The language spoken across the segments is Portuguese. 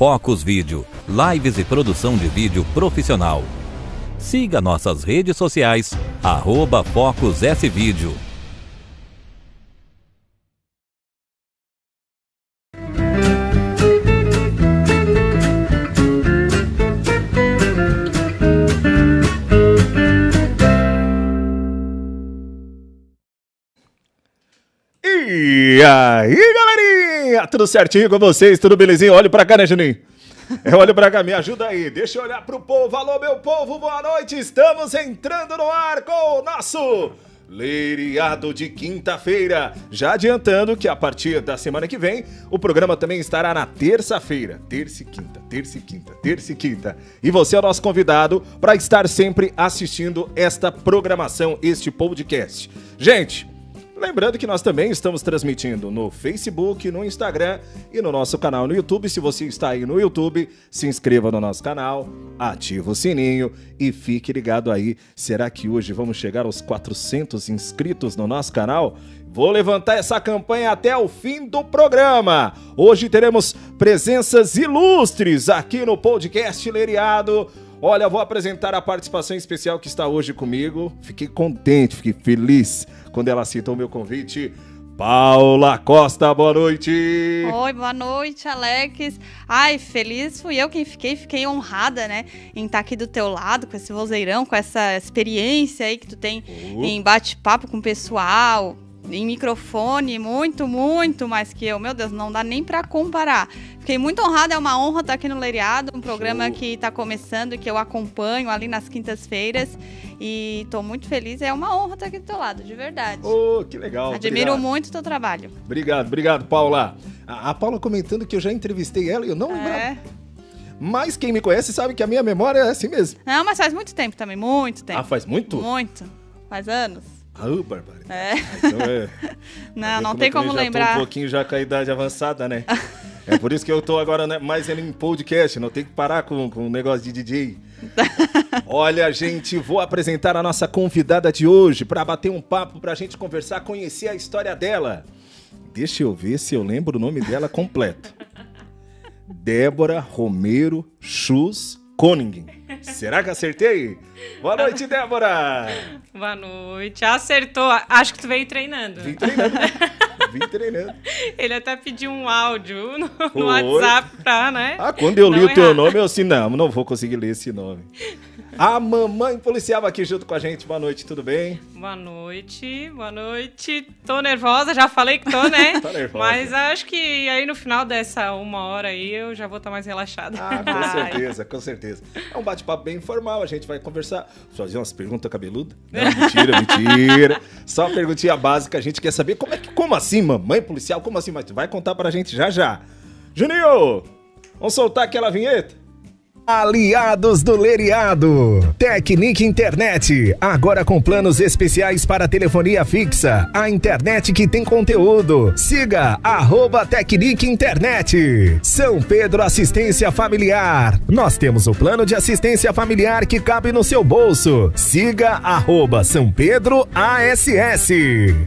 Focus Vídeo, lives e produção de vídeo profissional. Siga nossas redes sociais, arroba Focus Vídeo. E aí, galerinha? Tudo certinho com vocês? Tudo belezinho? Olha pra cá, né, Juninho? Eu olho pra cá, me ajuda aí. Deixa eu olhar pro povo. Alô, meu povo, boa noite. Estamos entrando no ar com o nosso Leiriado de quinta-feira. Já adiantando que a partir da semana que vem, o programa também estará na terça-feira. Terça e quinta, terça e quinta, terça e quinta. E você é o nosso convidado para estar sempre assistindo esta programação, este podcast. Gente, Lembrando que nós também estamos transmitindo no Facebook, no Instagram e no nosso canal no YouTube. Se você está aí no YouTube, se inscreva no nosso canal, ativa o sininho e fique ligado aí. Será que hoje vamos chegar aos 400 inscritos no nosso canal? Vou levantar essa campanha até o fim do programa. Hoje teremos presenças ilustres aqui no podcast Leriado. Olha, vou apresentar a participação especial que está hoje comigo. Fiquei contente, fiquei feliz quando ela aceitou o meu convite. Paula Costa, boa noite! Oi, boa noite, Alex. Ai, feliz fui eu quem fiquei, fiquei honrada, né, em estar aqui do teu lado, com esse vozeirão, com essa experiência aí que tu tem uh. em bate-papo com o pessoal, em microfone, muito, muito mais que eu. Meu Deus, não dá nem para comparar. Fiquei muito honrada, é uma honra estar aqui no Leiriado, um programa Show. que está começando e que eu acompanho ali nas quintas-feiras. E estou muito feliz, é uma honra estar aqui do teu lado, de verdade. Oh, que legal. Admiro obrigado. muito o teu trabalho. Obrigado, obrigado, Paula. A, a, Paula comentando que eu já entrevistei ela e eu não lembrava. É. Mas quem me conhece sabe que a minha memória é assim mesmo. Não, mas faz muito tempo também, muito tempo. Ah, faz muito? Muito. Faz anos. Ah, barbaridade. É. Então é. não, não tem como lembrar. um pouquinho já com a idade avançada, né? é por isso que eu tô agora né, mais em podcast, não tem que parar com, com o negócio de DJ. Olha, gente, vou apresentar a nossa convidada de hoje para bater um papo, pra gente conversar, conhecer a história dela. Deixa eu ver se eu lembro o nome dela completo. Débora Romero Schus Koning. Será que acertei? Boa noite, Débora! Boa noite. Acertou. Acho que tu veio treinando. Vim treinando. Vim treinando. Ele até pediu um áudio no, no WhatsApp pra, né? Ah, quando eu li o teu nome, eu assim, não, não vou conseguir ler esse nome. A mamãe policial aqui junto com a gente. Boa noite, tudo bem? Boa noite, boa noite. Tô nervosa, já falei que tô, né? tá nervosa. Mas acho que aí no final dessa uma hora aí eu já vou estar tá mais relaxada. Ah, com certeza, com certeza. É um bate-papo bem informal, a gente vai conversar, fazer umas perguntas cabeludas. Não, mentira, mentira. Só uma perguntinha básica, a gente quer saber como é que, como assim, mamãe policial, como assim? Mas tu vai contar pra gente já já. Juninho, vamos soltar aquela vinheta? Aliados do Leriado. Tecnic Internet. Agora com planos especiais para telefonia fixa. A internet que tem conteúdo. Siga arroba Tecnic Internet. São Pedro Assistência Familiar. Nós temos o plano de assistência familiar que cabe no seu bolso. Siga arroba São Pedro ASS.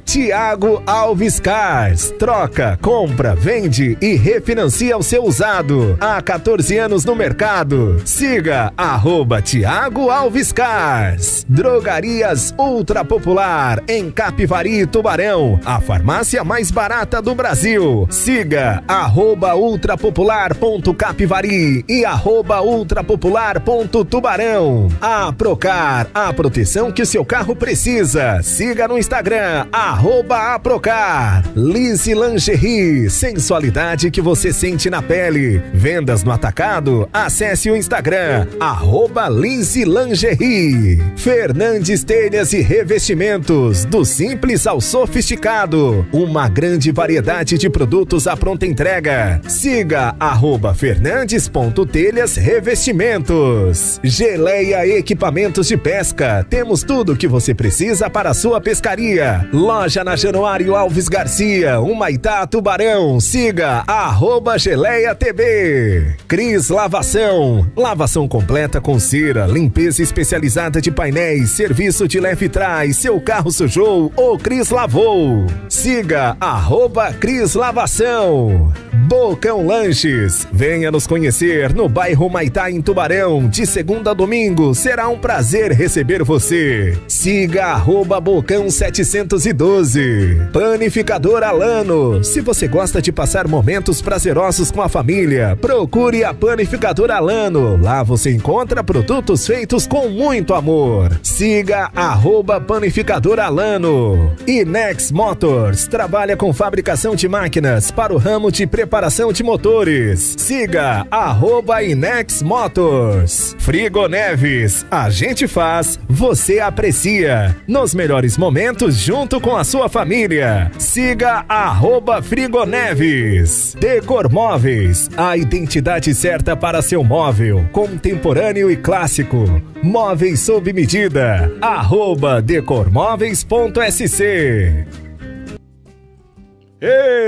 Tiago Alves Cars. Troca, compra, vende e refinancia o seu usado. Há 14 anos no mercado. Siga arroba Tiago Alves Cars. Drogarias Ultra Popular em Capivari, Tubarão. A farmácia mais barata do Brasil. Siga arroba ultrapopular.capivari e arroba ultrapopular.tubarão. A Procar, a proteção que seu carro precisa. Siga no Instagram, arroba Aprocar. Lise Lingerie, sensualidade que você sente na pele. Vendas no atacado, acesse o Instagram, arroba Lingerie. Fernandes Telhas e Revestimentos, do simples ao sofisticado. Uma grande variedade de produtos à pronta entrega. Siga arroba fernandes.telhas revestimentos. Geleia Equipamentos de Pesca. Temos tudo o que você precisa para a sua pescaria. Loja na Januário Alves Garcia, Humaitá, Tubarão. Siga arroba Geleia TB. Cris Lavação Lavação completa com cera, limpeza especializada de painéis, serviço de leve trás, seu carro sujou, o Cris lavou. Siga arroba Cris Lavação. Bocão Lanches. Venha nos conhecer no bairro Maitá, em Tubarão. De segunda a domingo, será um prazer receber você. Siga arroba Bocão 712. Panificador Alano. Se você gosta de passar momentos prazerosos com a família, procure a Panificador Alano. Lá você encontra produtos feitos com muito amor. Siga arroba Panificador Alano. Inex Motors. Trabalha com fabricação de máquinas para o ramo de preparação de motores. Siga arroba Inex Motors. Frigo Neves. A gente faz, você aprecia. Nos melhores momentos junto com a sua família. Siga arroba Frigo Neves. Decor Móveis. A identidade certa para seu móvel. Contemporâneo e clássico. Móveis sob medida. Arroba decormóveis.sc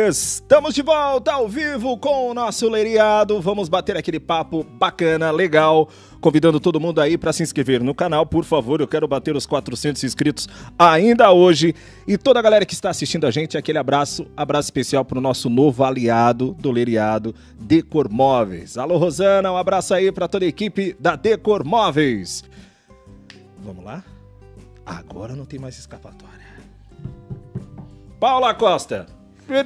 Estamos de volta ao vivo com o nosso leiriado. Vamos bater aquele papo bacana, legal. Convidando todo mundo aí para se inscrever no canal, por favor. Eu quero bater os 400 inscritos ainda hoje. E toda a galera que está assistindo a gente, aquele abraço, abraço especial para o nosso novo aliado do leiriado, Decor Móveis. Alô, Rosana, um abraço aí para toda a equipe da Decor Móveis. Vamos lá? Agora não tem mais escapatória. Paula Costa.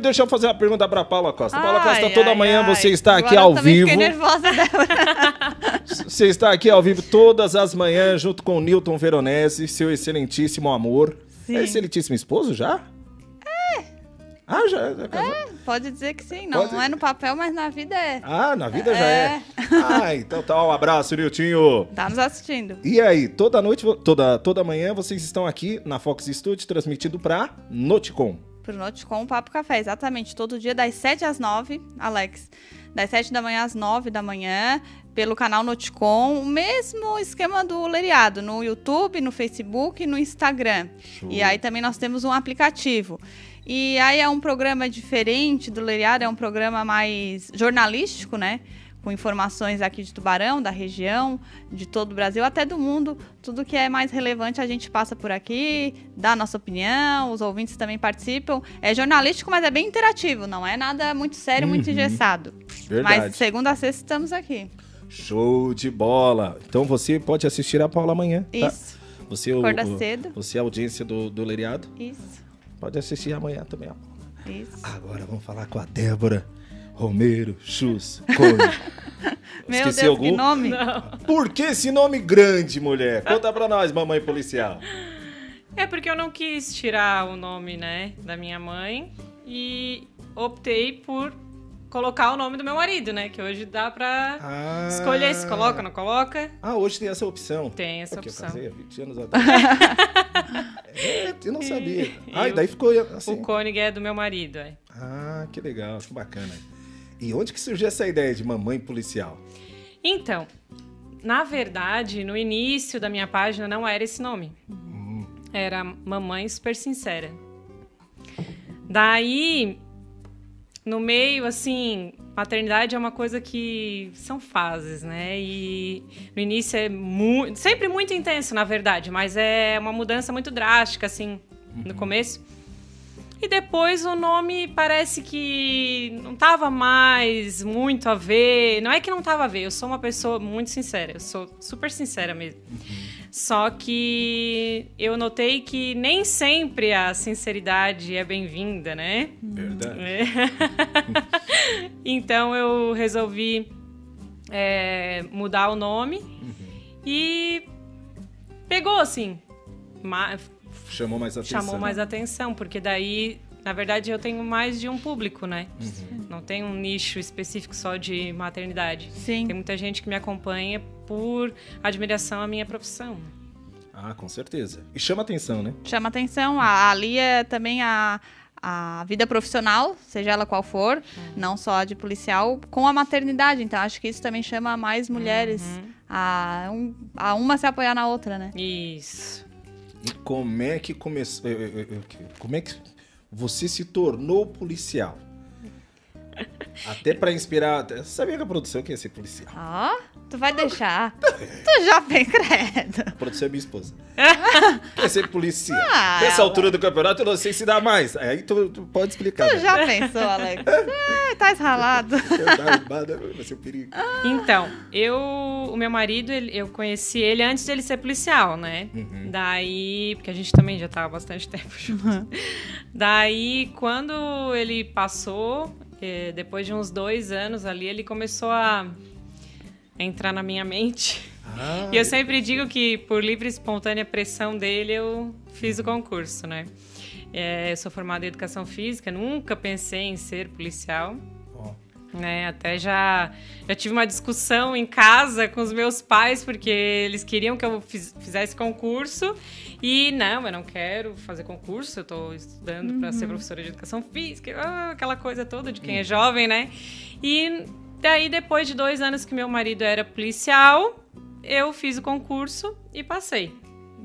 Deixa eu fazer uma pergunta para Paula Costa. Paula Ai, Costa, toda ai, manhã ai. você está aqui Agora ao eu também vivo. Fiquei nervosa. Você está aqui ao vivo todas as manhãs junto com o Newton Veronese, seu excelentíssimo amor. Sim. É excelentíssimo esposo já? É. Ah, já é casado? Pode dizer que sim. Não, Pode- não é no papel, mas na vida é. Ah, na vida já é. É. Ah, então tá, um abraço, Niltinho. Tá nos assistindo. E aí, toda noite, toda, toda manhã vocês estão aqui na Fox Studio transmitindo pra Noticom. Pro Noticom Papo Café, exatamente. Todo dia das 7 às 9, Alex. Das 7 da manhã às 9 da manhã, pelo canal Noticom. O mesmo esquema do Leriado, no YouTube, no Facebook e no Instagram. E aí também nós temos um aplicativo. E aí é um programa diferente do Leriado, é um programa mais jornalístico, né? Com informações aqui de Tubarão, da região, de todo o Brasil, até do mundo. Tudo que é mais relevante a gente passa por aqui, dá a nossa opinião, os ouvintes também participam. É jornalístico, mas é bem interativo, não é nada muito sério, muito engessado. Verdade. Mas segunda a sexta estamos aqui. Show de bola. Então você pode assistir a Paula amanhã, tá? Isso, Você, o, Acorda o- cedo. Você é a audiência do, do Leriado. isso, Pode assistir amanhã também, ó. isso. Agora vamos falar com a Débora Romero Chus Cone. Meu Esqueci Deus, algum? que nome! Por que esse nome grande, mulher? Conta pra nós, mamãe policial. É porque eu não quis tirar o nome, né, da minha mãe e optei por colocar o nome do meu marido, né, que hoje dá pra Ah. escolher se coloca ou não coloca. Ah, hoje tem essa opção. Tem essa opção. Eu casei há 20 anos atrás. é, eu não sabia. Ah, e daí ficou assim. O Koenig é do meu marido, é. Ah, que legal, que bacana. E onde que surgiu essa ideia de mamãe policial? Então, na verdade, no início da minha página não era esse nome. Era Mamãe Super Sincera. Daí, no meio, assim, maternidade é uma coisa que são fases, né? E no início é muito. Sempre muito intenso, na verdade, mas é uma mudança muito drástica, assim, no começo. E depois o nome parece que não tava mais muito a ver. Não é que não tava a ver, eu sou uma pessoa muito sincera, eu sou super sincera mesmo. Só que eu notei que nem sempre a sinceridade é bem-vinda, né? Verdade. É. então eu resolvi é, mudar o nome e pegou assim. ma- Chamou mais atenção. chamou mais atenção, porque daí, na verdade, eu tenho mais de um público, né? Uhum. Não tem um nicho específico só de maternidade. Sim. Tem muita gente que me acompanha por admiração à minha profissão. Ah, com certeza. E chama atenção, né? chama atenção. A, ali é também a, a vida profissional, seja ela qual for, não só a de policial, com a maternidade. Então, acho que isso também chama mais mulheres a, um- a uma se apoiar na outra, né? Isso. E como é que começou. Como é que você se tornou policial? Até pra inspirar. Sabia que a produção quer ser policial? Ó, Tu vai deixar? tu já vem credo. Produção é minha esposa. Quer ser policial. Ah, Nessa ela- altura do campeonato, eu não sei se dá mais. Aí tu, tu pode explicar. Tu né? já pensou, Alex? Ai, tá esralado. Vai, ser um perigo. Então, eu, o meu marido, ele- eu conheci ele antes dele ser policial, né? Uhum. Daí, porque a gente também já tava há bastante tempo junto. Daí, quando ele passou, eh, depois de uns dois anos ali, ele começou a entrar na minha mente. Ah, E eu sempre digo que por livre e espontânea pressão dele eu fiz o concurso, né? É, eu sou formada em educação física, nunca pensei em ser policial. Né, até já, já tive uma discussão em casa com os meus pais, porque eles queriam que eu fiz- fizesse concurso. E não, eu não quero fazer concurso, eu estou estudando para ser professora de educação física, ah, aquela coisa toda de quem é jovem, né? E daí, depois de dois anos que meu marido era policial, eu fiz o concurso e passei.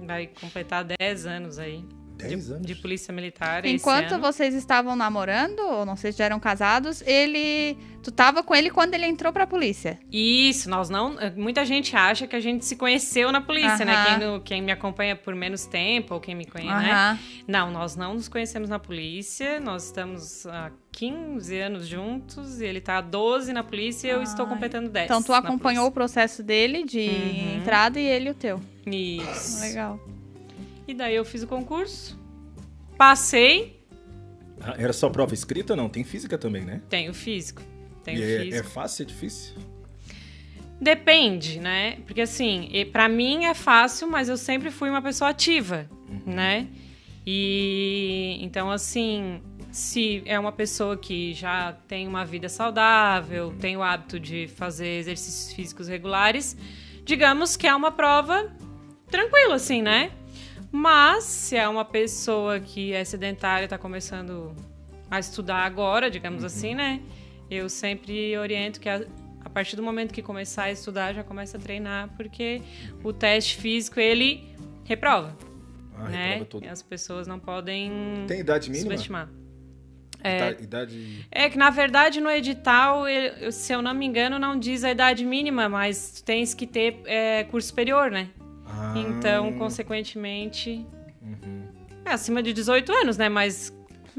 Vai completar 10 anos aí. Dez de, anos? de polícia militar. esse Enquanto ano. vocês estavam namorando, ou não sei se já eram casados, ele. Tu tava com ele quando ele entrou pra polícia. Isso, nós não. Muita gente acha que a gente se conheceu na polícia, né? Aham. Quem, no- quem me acompanha por menos tempo, ou quem me conhece, né? Aham. Não, nós não nos conhecemos na polícia. Nós estamos há 15 anos juntos. E ele tá há 12 na polícia e eu estou completando 10. Então tu acompanhou o processo dele de Uhum. entrada e ele o teu. Isso. Legal. E daí eu fiz o concurso. Passei. Ah, Era só prova escrita? Não, tem física também, né? Tenho físico. Tenho E é, físico. é fácil, é difícil? Depende, né? Porque assim, pra mim é fácil, mas eu sempre fui uma pessoa ativa, né? E então assim, se é uma pessoa que já tem uma vida saudável, tem o hábito de fazer exercícios físicos regulares, digamos que é uma prova tranquila assim, né? Mas se é uma pessoa que é sedentária, tá começando a estudar agora, digamos assim, né? Eu sempre oriento que a, a partir do momento que começar a estudar, já começa a treinar, porque o teste físico, ele reprova, Ah, né? reprova tudo. E as pessoas não podem Tem idade mínima? subestimar. Ida- Idade... É que, na verdade, no edital, se eu não me engano, não diz a idade mínima, mas tu tens que ter é, curso superior, né? Ah, Então, consequentemente... uhum. É acima de 18 anos, né? Mas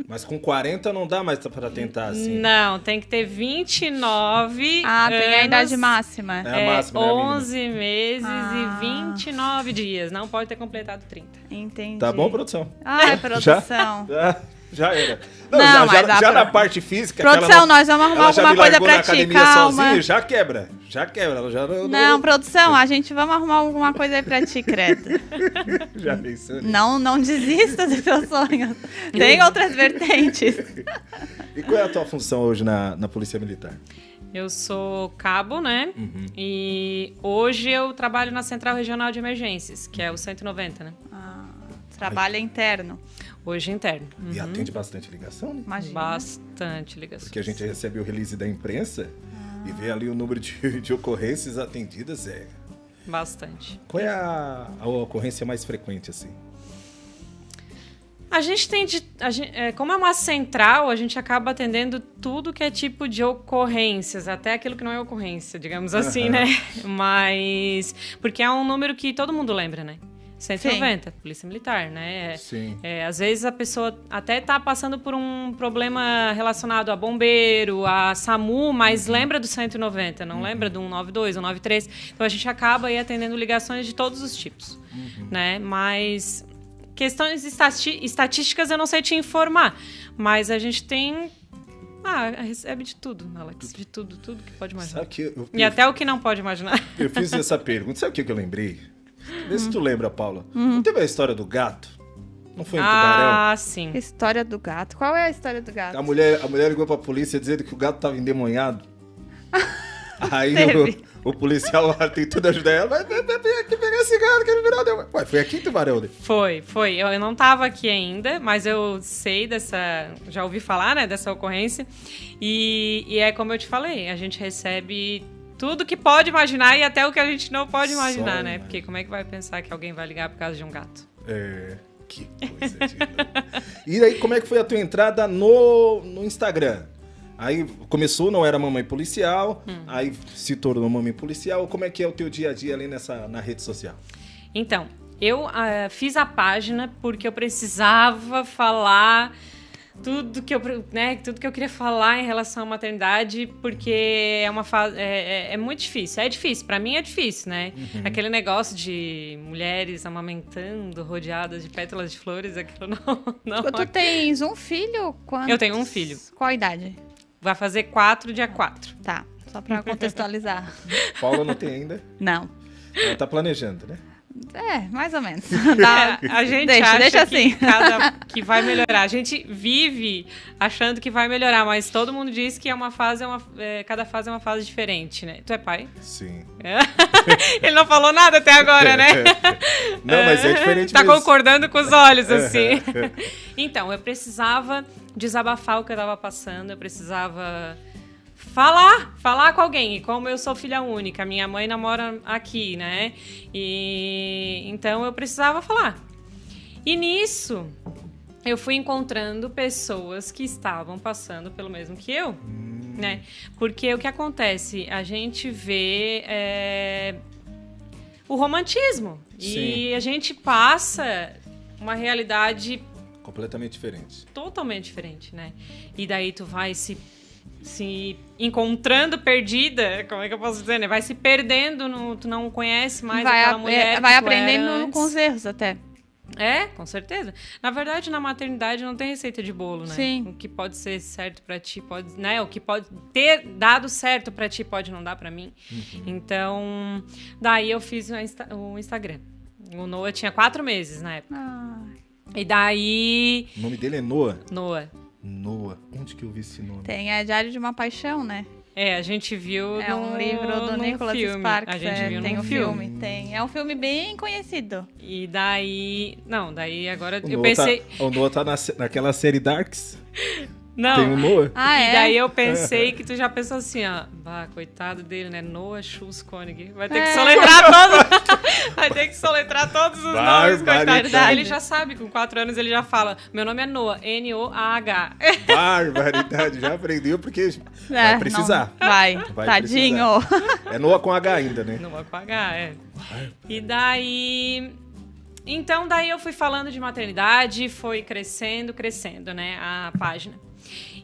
Mas com 40 não dá mais pra tentar, assim. não, tem que ter 29 Ah, tem a anos, idade máxima. É a é, máxima, né, a mínima. 11 meses Ah. e 29 dias. Não pode ter completado 30. Entendi. Tá bom, produção? Ai, produção. Já, já era. Não, Não, já, mas já, a já na parte física. Produção, ela não- nós vamos arrumar alguma coisa pra ti, calma. sozinha, já quebra. Já quebra. Ela já não, Não, produção, a gente vamos arrumar alguma coisa aí pra ti, credo. Já pensou. Não, não desista dos teus sonhos. Tem outras vertentes. E qual é a tua função hoje na, na Polícia Militar? Eu sou cabo, né? Uhum. E hoje eu trabalho na Central Regional de Emergências, que é o 190, né? Ah, trabalho interno. Hoje interno. E atende bastante ligação, né? Imagina. Bastante ligações. Porque a gente recebe o release da imprensa e vê ali o número de, de ocorrências atendidas. É. Bastante. Qual é a, a ocorrência mais frequente, assim? A gente tem de. a gen- é, como é uma central, a gente acaba atendendo tudo que é tipo de ocorrências, até aquilo que não é ocorrência, digamos assim, né? Mas. Porque é um número que todo mundo lembra, né? 190, Polícia Militar, né? Sim. É, às vezes a pessoa até tá passando por um problema relacionado a bombeiro, a SAMU, mas lembra do 190, não lembra do 192, 193. Então a gente acaba aí atendendo ligações de todos os tipos, né? Mas questões estatísticas eu não sei te informar, mas a gente tem ah, recebe de tudo, Alex, de tudo, tudo que pode imaginar. Sabe que eu, E até o que não pode imaginar. eu fiz essa pergunta. Sabe o que eu lembrei? Vê se tu lembra, Paula. Não teve a história do gato? Não foi em Tubarão? Ah, sim. História do gato. Qual é a história do gato? A mulher, a mulher ligou pra polícia dizendo que o gato tava endemoniado. Aí o, o policial lá tentando ajudar ela. Vai, vai, aqui pegar esse gato que ele virou. deu-" Ué, foi aqui em Tubarão, né? Foi, foi. Eu, eu não estava aqui ainda, mas eu sei dessa. Já ouvi falar, né, dessa ocorrência. E, e é como eu te falei, a gente recebe tudo que pode imaginar e até o que a gente não pode Só imaginar, né? imagina. Porque como é que vai pensar que alguém vai ligar por causa de um gato? É. Que coisa de... E aí, como é que foi a tua entrada no, no Instagram? Aí começou, não era mamãe policial, Hum. aí se tornou mamãe policial. Como é que é o teu dia a dia ali nessa, na rede social? Então, eu ah, fiz a página porque eu precisava falar tudo que eu, né, tudo que eu queria falar em relação à maternidade, porque é uma fase é, é- é muito difícil. É difícil, pra mim é difícil, né? Uhum. Aquele negócio de mulheres amamentando, rodeadas de pétalas de flores, aquilo não, não Tu tens um filho? Quantos? Eu tenho um filho. Qual a idade? vai fazer quatro dia 4. Tá, só pra contextualizar. Paula não tem ainda. Não. Ela tá planejando, né? É, mais ou menos. Dá- a gente deixa, acha deixa que, assim. cada- que vai melhorar. A gente vive achando que vai melhorar, mas todo mundo diz que é uma fase, é uma, é, cada fase é uma fase diferente, né? Tu é pai? Sim. É. Ele não falou nada até agora, né? Não, mas é diferente Tá mesmo. concordando com os olhos, assim. então, eu precisava desabafar o que eu tava passando, eu precisava falar, falar com alguém. E como eu sou filha única, minha mãe namora aqui, né? E então eu precisava falar. E nisso, eu fui encontrando pessoas que estavam passando pelo mesmo que eu, né? Porque o que acontece? A gente vê é, o romantismo e a gente passa uma realidade Completamente diferente. totalmente diferente, né? E daí tu vai se se encontrando perdida, como é que eu posso dizer, né? Vai se perdendo, no, tu não conhece mais vai, aquela a- mulher. é, que vai tu aprendendo era antes. com os erros até. É, com certeza. Na verdade, na maternidade não tem receita de bolo, né? Sim. O que pode ser certo pra ti pode, né? O que pode ter dado certo pra ti pode não dar pra mim. Então, daí eu fiz o, Insta- o Instagram. O Noah tinha quatro meses na época. Ah, E daí, O nome dele é Noah. Noah. Noah. Onde que eu vi esse nome? tem a Diário de uma Paixão, né? É, a gente viu É um no- livro do Nicholas filme. Sparks. A gente é, viu tem no um filme. Tem. É um filme bem conhecido. E daí, não, daí agora O eu Noah pensei, Tá, o Noah tá na naquela série Darks. não. Tem o Noah. Ah, e é? daí eu pensei que tu já pensou assim, ó, bah, coitado dele, né? Noah Schultz Koenig. Vai ter que É. soletrar todos. vai ter que soletrar todos os nomes, coitado. Ele já sabe, com quatro anos ele já fala: meu nome é Noah, N-O-A-H. Barbaridade. Já aprendeu porque vai É, precisar. não, vai. Vai Tadinho. É Noah com H ainda, né? Noah com H, é. E daí. Então, daí eu fui falando de maternidade, foi crescendo, crescendo, né, a página.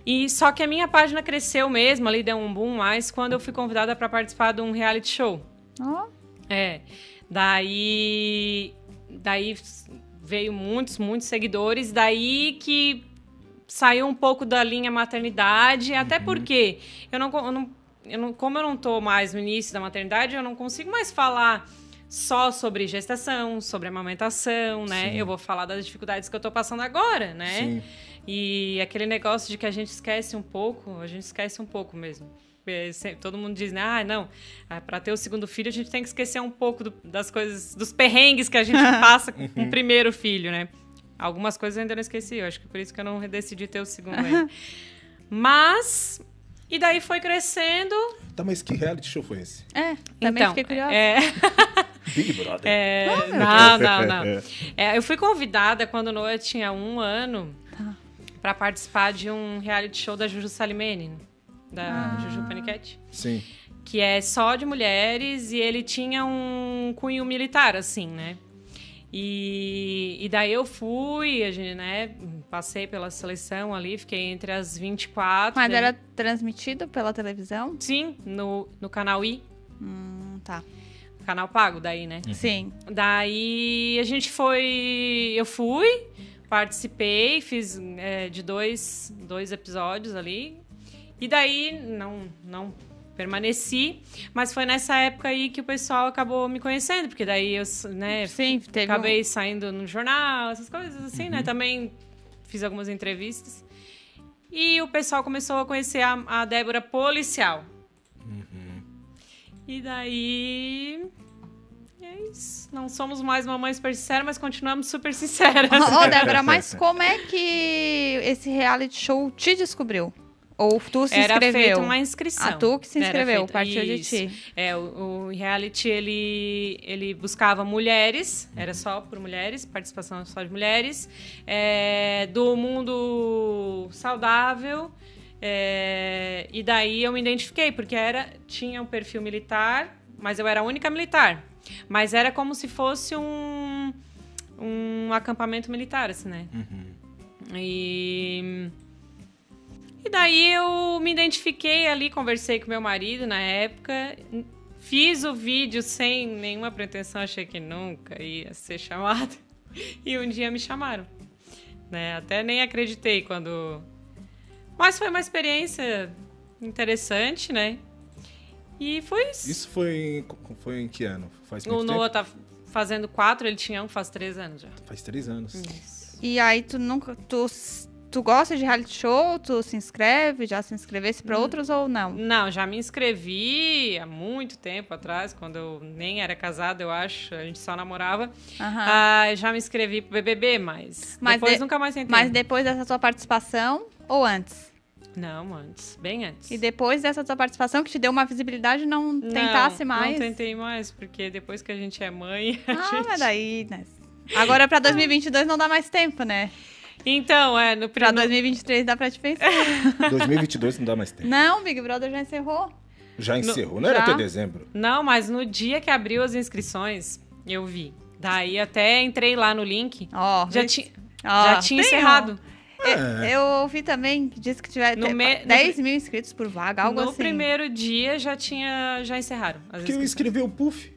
E só que a minha página cresceu mesmo, ali deu um boom mais quando eu fui convidada para participar de um reality show. Ó, É. Daí. Daí veio muitos, muitos seguidores. Daí que saiu um pouco da linha maternidade. Até porque eu não, eu não, eu não. Como eu não tô mais no início da maternidade, eu não consigo mais falar só sobre gestação, sobre amamentação, né? Sim. Eu vou falar das dificuldades que eu tô passando agora, né? Sim. E aquele negócio de que a gente esquece um pouco, a gente esquece um pouco mesmo. É, Todo mundo diz, né? Ah, não, para ter o segundo filho a gente tem que esquecer um pouco do- das coisas, dos perrengues que a gente passa com o primeiro filho, né? Algumas coisas eu ainda não esqueci, eu acho que por isso que eu não decidi ter o segundo ainda. Mas, e daí foi crescendo. Tá, mas que reality show foi esse? é, também então, fiquei curiosa. é, Big Brother. é, não, não, não. É, eu fui convidada quando o Noah tinha um ano Pra participar de um reality show da Juju Salimene, da Ah. Juju Paniquete, Sim. que é só de mulheres e ele tinha um cunho militar, assim, né? E, e daí eu fui, a gente, né, passei pela seleção ali, fiquei entre as 24. Mas daí- era transmitido pela televisão? Sim, no, no canal I, Hum, tá. canal pago daí, né? Sim. Daí a gente foi. Eu fui, participei, fiz é, de dois, dois episódios ali. E daí não, não permaneci. Mas foi nessa época aí que o pessoal acabou me conhecendo, porque daí eu né, Sim, teve acabei saindo no jornal, essas coisas assim, né? Também fiz algumas entrevistas. E o pessoal começou a conhecer a, a Débora policial. E daí. Isso. Não somos mais mamães super sinceras, mas continuamos super sinceras. Ô, Débora, mas como é que esse reality show te descobriu? Ou tu se Era inscreveu? feita uma inscrição. Ah, tu que se Era inscreveu, feita- partiu de ti. É, o, o reality, ele, ele buscava mulheres, era só por mulheres, participação só de mulheres, é, do mundo saudável É, e daí eu me identifiquei, porque era tinha um perfil militar, mas eu era a única militar. Mas era como se fosse um, um acampamento militar, assim, né? E, e daí eu me identifiquei ali, conversei com meu marido na época, fiz o vídeo sem nenhuma pretensão, achei que nunca ia ser chamada. E um dia me chamaram. Né? Até nem acreditei quando. Mas foi uma experiência interessante, né? E foi isso. Isso foi em, foi em que ano? Faz O Noah tempo? tá fazendo quatro, ele tinha um faz três anos já. Faz três anos. Isso. E aí tu nunca. Tu, tu gosta de reality show? Tu se inscreve? Já se inscrevesse pra outros ou não? Não, já me inscrevi há muito tempo atrás, quando eu nem era casada, eu acho, a gente só namorava. Ah, já me inscrevi pro BBB, mas, Mas depois de- nunca mais tentei. Mas depois dessa tua participação ou antes? Não, antes, bem antes. E depois dessa tua participação que te deu uma visibilidade, não, tentasse mais? Não tentei mais, porque depois que a gente é mãe, a Ah, gente... mas daí, né? Agora pra 2022 não dá mais tempo, né? Então, é, no Pra primeiro... 2023 dá pra te pensar. 2022 não dá mais tempo. não, Big Brother já encerrou. Já encerrou, não era já? até dezembro. Não, mas no dia que abriu as inscrições, eu vi. Daí até entrei lá no link, Ó, já, vê- ti... ó, já tinha tem, ó. Encerrado. É, Eu ouvi também que disse que tiver No me- no 10 mil inscritos por vaga, algo no assim. primeiro dia já tinha, já encerraram as Que eu escrevi o Puff.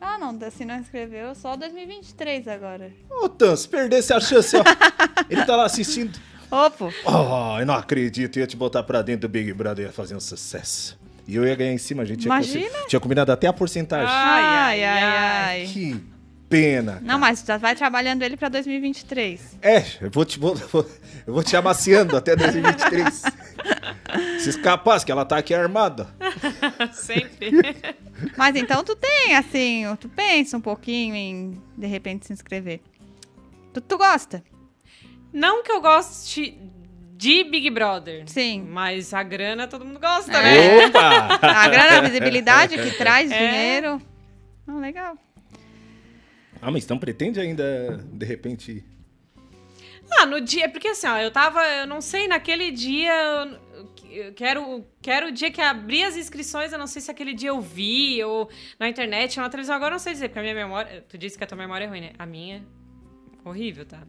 Ah, não, se não inscreveu, só 2023 agora. Ô, Tan, se perdesse a chance, ó. Ele tá lá assistindo. Opa! Oh, eu não acredito. Ia te botar pra dentro do Big Brother, ia fazer um sucesso. E eu ia ganhar em cima, a gente tinha, Imagina. consi- tinha combinado até a porcentagem. Ai, Ai, ai, ai, ai. Que pena. Não, mas já vai trabalhando ele pra 2023. É, eu vou te, vou, vou- eu vou te amaciando até 2023. Se escapasse, que ela tá aqui armada. Sempre. Mas então tu tem, assim, tu pensa um pouquinho em, de repente, se inscrever. Tu, tu gosta? Não que eu goste de Big Brother. Sim. Mas a grana todo mundo gosta, É. né? Opa! A grana, a visibilidade que traz É. dinheiro. Ah, legal. Ah, mas então pretende ainda, de repente... Ah, no dia. Porque assim, ó, eu tava. Eu não sei, naquele dia. Eu, quero, quero o dia que abrir as inscrições. Eu não sei se aquele dia eu vi, ou na internet, ou na televisão. Agora eu não sei dizer, porque a minha memória. Tu disse que a tua memória é ruim, né? A minha. Horrível, tá?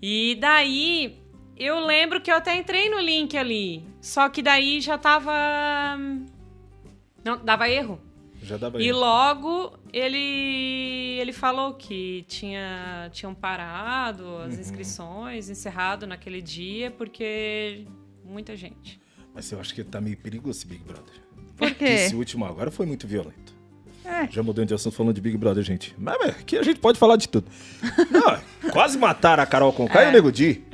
E daí. Eu lembro que eu até entrei no link ali. Só que daí já tava. Não, dava erro. Já dava E aí. logo ele ele falou que tinha tinham parado as inscrições, encerrado naquele dia porque muita gente. Mas eu acho que tá meio perigoso esse Big Brother. Por Porque quê? Esse último agora foi muito violento. É. Já mudando de assunto falando de Big Brother, gente. Mas mas aqui a gente pode falar de tudo. Não, quase mataram a Carol Conká e o Nego Di.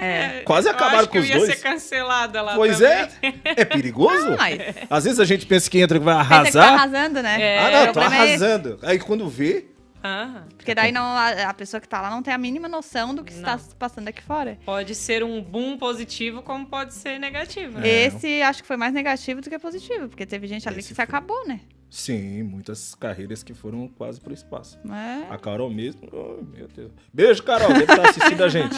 É. Quase Eu acabaram acho com que eu os ia dois. ser cancelada lá Pois também. é. É perigoso? Não, mas- Às vezes a gente pensa que entra que vai Pensa que tá arrasar. arrasando, né? É. Ah, não, tô problema é arrasando. Aí quando vê, Ah, Porque daí não, a, a pessoa que tá lá não tem a mínima noção do que está Não. se passando aqui fora. pode ser um boom positivo como pode ser negativo. né? É. Esse acho que foi mais negativo do que positivo, porque teve gente ali Esse que se foi. acabou, né? Sim, muitas carreiras que foram quase pro espaço. É. A Carol mesmo, oh, meu Deus. Beijo, Carol, deve estar assistindo a gente.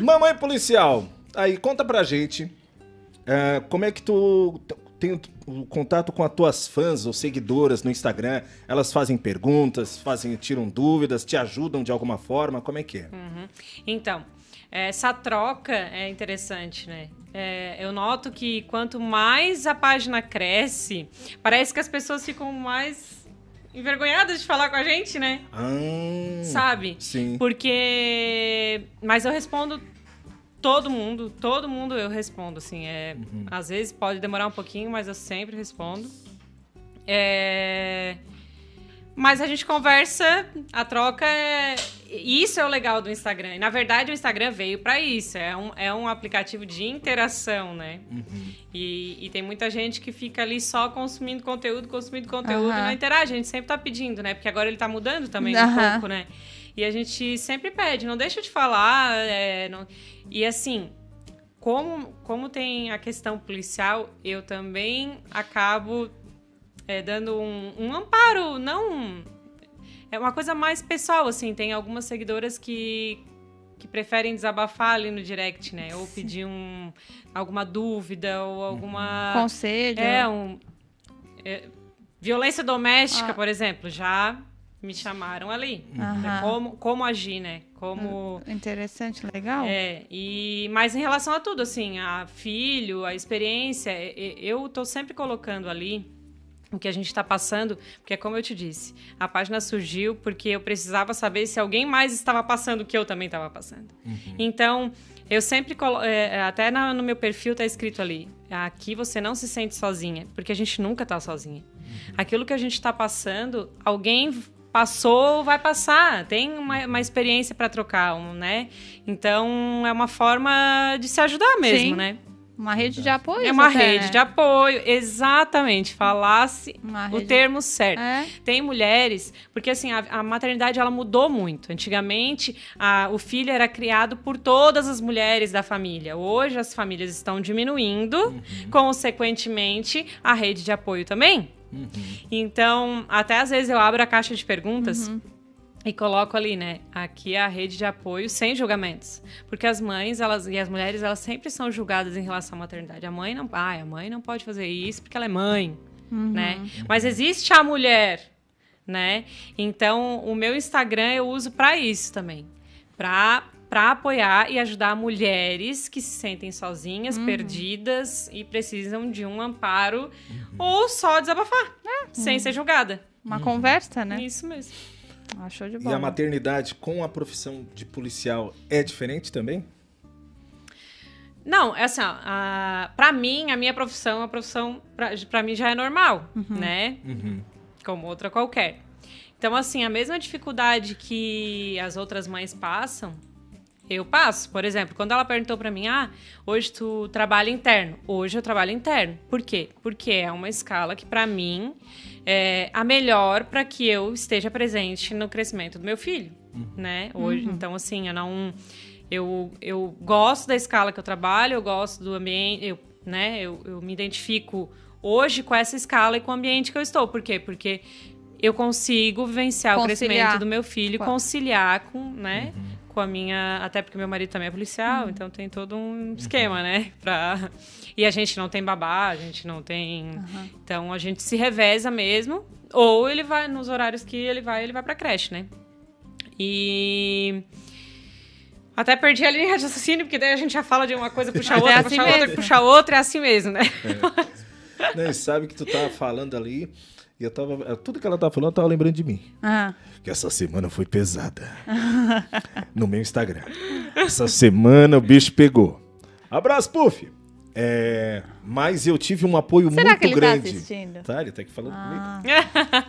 Mamãe policial, aí conta pra gente é, como é que tu tem o, o contato com as tuas fãs ou seguidoras no Instagram? Elas fazem perguntas, fazem, tiram dúvidas, te ajudam de alguma forma? Como é que é? Uhum. Então, essa troca é interessante, né? É, eu noto que quanto mais a página cresce, parece que as pessoas ficam mais envergonhadas de falar com a gente, né? Ah, Sabe? Sim. Porque. Mas eu respondo todo mundo, todo mundo eu respondo, assim. É... Às vezes pode demorar um pouquinho, mas eu sempre respondo. É... Mas a gente conversa, a troca é. Isso é o legal do Instagram. E, na verdade, o Instagram veio para isso. É um, é um aplicativo de interação, né? E, e tem muita gente que fica ali só consumindo conteúdo, consumindo conteúdo Aham. e não interage. A gente sempre tá pedindo, né? Porque agora ele tá mudando também um Aham. pouco, né? E a gente sempre pede, não deixa de falar. é, não- E assim, como, como tem a questão policial, eu também acabo é, dando um, um amparo, não. É uma coisa mais pessoal, assim. Tem algumas seguidoras que, que preferem desabafar ali no direct, né? Ou pedir um, alguma dúvida ou alguma. Conselho. É, um. é, violência doméstica, Ah. por exemplo, já me chamaram ali. Aham. Né? Como, como agir, né? Como. Interessante, legal. É, e mas em relação a tudo, assim, a filho, a experiência, eu tô sempre colocando ali o que a gente está passando, porque é como eu te disse, a página surgiu porque eu precisava saber se alguém mais estava passando o que eu também estava passando. Então, eu sempre colo é, até na- no meu perfil tá escrito ali, aqui você não se sente sozinha, porque a gente nunca tá sozinha. Aquilo que a gente está passando, alguém passou, vai passar. Tem uma, uma experiência para trocar, um, né? Então é uma forma de se ajudar mesmo, Sim. né? Uma rede de apoio. É uma até, rede né? de apoio, exatamente. Falasse o termo certo. É. Tem mulheres, porque assim, a, a maternidade ela mudou muito. Antigamente, a- o filho era criado por todas as mulheres da família. Hoje as famílias estão diminuindo, consequentemente, a rede de apoio também. Então, até às vezes eu abro a caixa de perguntas e coloco ali, né? Aqui é a rede de apoio sem julgamentos. Porque as mães, elas e as mulheres, elas sempre são julgadas em relação à maternidade. A mãe não, ah, a mãe não pode fazer isso porque ela é mãe, né? Mas existe a mulher, né? Então, o meu Instagram eu uso para isso também, para para apoiar e ajudar mulheres que se sentem sozinhas, perdidas e precisam de um amparo ou só desabafar, sem ser julgada. Uma conversa, né? Isso mesmo. Ah, show de E a maternidade com a profissão de policial é diferente também? Não, é assim, ó, a, pra mim, a minha profissão, a profissão, pra, pra mim já é normal, né? Como outra qualquer. Então, assim, a mesma dificuldade que as outras mães passam, eu passo. Por exemplo, quando ela perguntou pra mim, ah, hoje tu trabalha interno. Hoje eu trabalho interno. Por quê? Porque é uma escala que, pra mim, é a melhor pra que eu esteja presente no crescimento do meu filho, né? Hoje, então, assim, eu não... Eu, eu gosto da escala que eu trabalho, eu gosto do ambiente, eu, né? Eu, eu me identifico hoje com essa escala e com o ambiente que eu estou. Por quê? Porque eu consigo vivenciar o Conciliar. crescimento do meu filho, conciliar com, né? Com a minha. Até porque meu marido também é policial, então tem todo um esquema, né? Pra... E a gente não tem babá, a gente não tem. Então a gente se reveza mesmo. Ou ele vai, nos horários que ele vai, ele vai pra creche, né? E. Até perdi a linha de raciocínio, porque daí a gente já fala de uma coisa, puxa Mas é outra, assim puxa outra, mesmo. puxa outra, é assim mesmo, né? Né, e sabe que tu tava falando ali, e eu tava. Tudo que ela tava falando, eu tava lembrando de mim. Ah, Que essa semana foi pesada. no meu Instagram. Essa semana o bicho pegou. Abraço, Puff! É, mas eu tive um apoio Será muito que ele tá grande. assistindo? Tá, ele tá aqui falando comigo.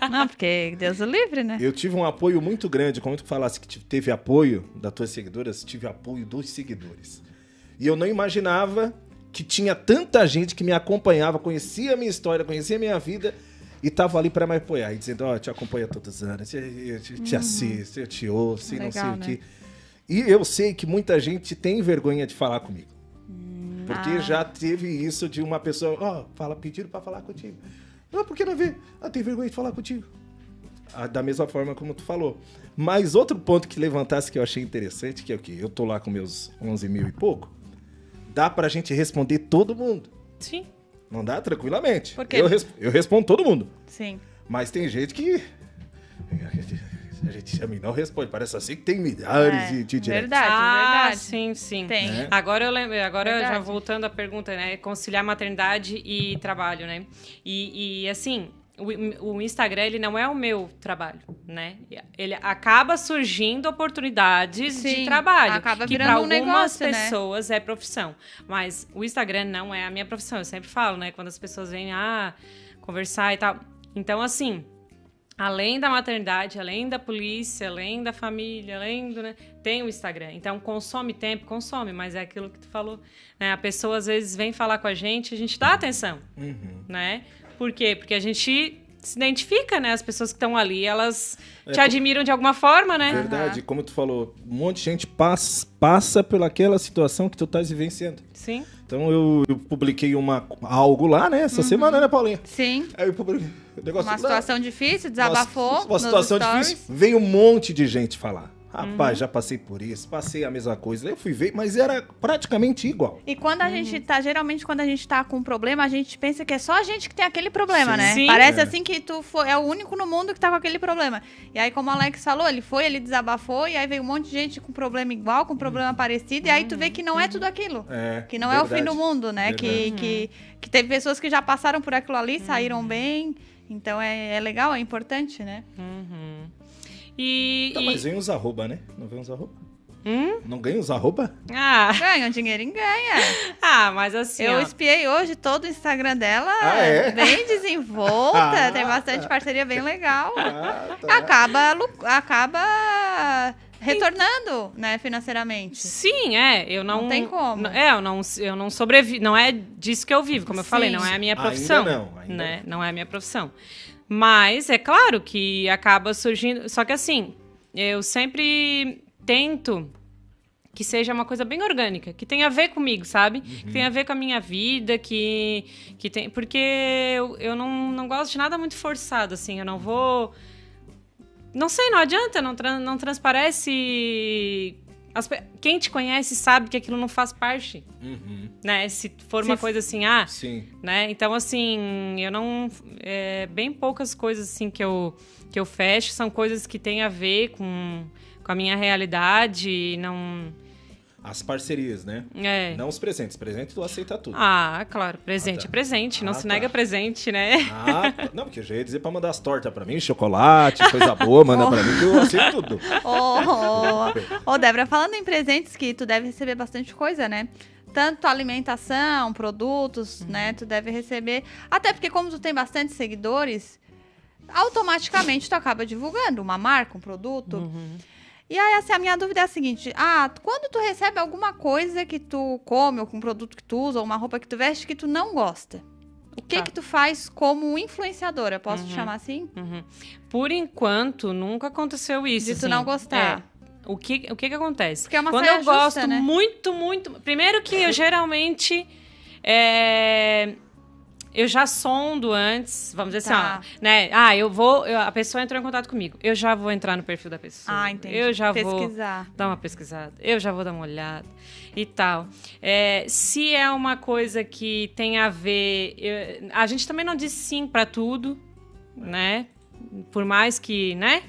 ah. Não, porque Deus o livre, né? Eu tive um apoio muito grande, como tu falasse que teve apoio das tuas seguidoras, tive apoio dos seguidores. E eu não imaginava que tinha tanta gente que me acompanhava, conhecia a minha história, conhecia a minha vida e tava ali para me apoiar, e dizendo, ó, te acompanho todos os anos, eu, eu te, te assisto, eu te ouço, e não sei Legal, o né? quê. E eu sei que muita gente tem vergonha de falar comigo. Porque ah. já teve isso de uma pessoa, ó, fala, pediram para falar contigo. Ah, por que não vê? Ah, tem vergonha de falar contigo. Ah, da mesma forma como tu falou. Mas outro ponto que levantasse que eu achei interessante, que é o quê? Eu tô lá com meus 11 mil e pouco, dá pra gente responder todo mundo. Sim. Não dá? Tranquilamente. Por quê? Eu, res- eu respondo todo mundo. Sim. Mas tem gente que... A gente chama e não responde. Parece assim que tem milhares É, de, de directs. verdade, ah, verdade. sim, sim. Tem. Né? Agora eu lembro, agora já Verdade. voltando à pergunta, né? Conciliar maternidade e trabalho, né? E, e, assim, o, o Instagram, ele não é o meu trabalho, né? Ele acaba surgindo oportunidades de Sim, trabalho. acaba que virando para um algumas negócio, né? pessoas é profissão. Mas o Instagram não é a minha profissão. Eu sempre falo, né? Quando as pessoas vêm, ah, conversar e tal. Então, assim, além da maternidade, além da polícia, além da família, além do. Né, tem o Instagram. Então, consome tempo, consome, mas é aquilo que tu falou. Né? A pessoa às vezes vem falar com a gente, a gente dá atenção. Né? Por quê? Porque a gente se identifica, né? As pessoas que estão ali, elas te admiram de alguma forma, né? Verdade, como tu falou, um monte de gente passa, passa pelaquela situação que tu estás vivenciando. Sim. Então eu, eu publiquei uma, algo lá, né? Essa semana, né, Paulinha? Sim. Aí eu publiquei o negócio Uma situação difícil, desabafou. Uma, uma situação stories. difícil. Veio um monte de gente falar. Rapaz, já passei por isso, passei a mesma coisa. Eu fui ver, mas era praticamente igual. E quando a gente tá, geralmente quando a gente tá com um problema, a gente pensa que é só a gente que tem aquele problema, Sim. né? Sim. Parece É. assim que tu foi, é o único no mundo que tá com aquele problema. E aí, como o Alex falou, ele foi, ele desabafou, e aí veio um monte de gente com problema igual, com problema parecido, e aí tu vê que não é tudo aquilo. É, Que não é o fim verdade. do mundo, né? Que, Verdade. que, que teve pessoas que já passaram por aquilo ali, saíram bem. Então é, é legal, é importante, né? Uhum. E, Tá, e- mas vem uns arroba, né? Não vem uns arroba? Hum? Não ganha uns arroba? Ah, Ganha um dinheirinho, ganha. ah, mas assim, Eu ó, espiei hoje todo o Instagram dela, Ah, é? bem desenvolta, Ah. tem bastante parceria bem legal. Ah, tá. Acaba, acaba retornando, né, financeiramente. Sim, é, eu não... Não tem como. É, eu não, eu não sobrevivo, não é disso que eu vivo, como eu falei, Sim. não é a minha Ainda profissão. não, ainda né? Não é a minha profissão. Mas é claro que acaba surgindo, só que assim, eu sempre tento que seja uma coisa bem orgânica, que tenha a ver comigo, sabe? Que tenha a ver com a minha vida, que, que tem... Porque eu, eu não, não gosto de nada muito forçado, assim, eu não vou... Não sei, não adianta, não, tran- não transparece... As quem te conhece sabe que aquilo não faz parte, Uhum. né? Se for uma Se- coisa assim, ah, Sim. né? Então, assim, eu não... É, bem poucas coisas, assim, que eu, que eu fecho são coisas que têm a ver com, com a minha realidade e não... As parcerias, né? É. Não os presentes. Presente tu aceita tudo. Ah, claro, presente Ah, tá. é presente, não Ah, se tá. nega presente, né? Ah, tá. não, porque eu já ia dizer pra mandar as tortas pra mim, chocolate, coisa boa, manda pra mim que eu aceito tudo. Ô, ô, ô, Débora, falando em presentes, que tu deve receber bastante coisa, né? Tanto alimentação, produtos, né? Tu deve receber. Até porque, como tu tem bastante seguidores, automaticamente tu acaba divulgando uma marca, um produto. Uhum. E aí, assim, a minha dúvida é a seguinte: ah, quando tu recebe alguma coisa que tu come, ou um produto que tu usa, ou uma roupa que tu veste que tu não gosta, o que Tá. que tu faz como influenciadora? Posso te Uhum. chamar assim? Uhum. Por enquanto, nunca aconteceu isso. De tu assim. não gostar. É. O que, o que que acontece? Porque é uma Quando eu justa, gosto né? muito, muito... Primeiro que eu geralmente... é, Eu já sondo antes, vamos dizer Tá. assim, ó, né? Ah, eu vou... eu- a pessoa entrou em contato comigo. Eu já vou entrar no perfil da pessoa. Ah, entendi. Eu já vou Pesquisar. dar uma pesquisada, eu já vou dar uma olhada e tal. É, se é uma coisa que tem a ver. eu- a gente também não diz sim para tudo, né? Por mais que, né?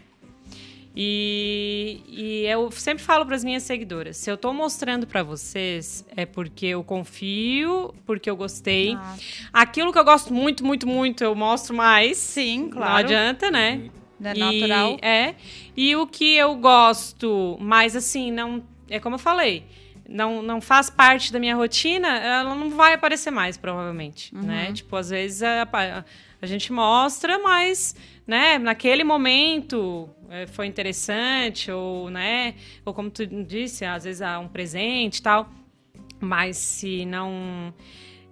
E, e eu sempre falo para as minhas seguidoras: se eu tô mostrando para vocês, é porque eu confio, porque eu gostei. Ah, Aquilo que eu gosto muito, muito, muito, eu mostro mais. sim, Não claro. adianta, né? É E- natural. é. E o que eu gosto, mas assim, não. É como eu falei. Não, não faz parte da minha rotina, ela não vai aparecer mais, provavelmente. Uhum. Né? Tipo, às vezes a, a- a gente mostra, mas né, naquele momento é, foi interessante, ou, né? Ou como tu disse, às vezes há um presente e tal. Mas se não.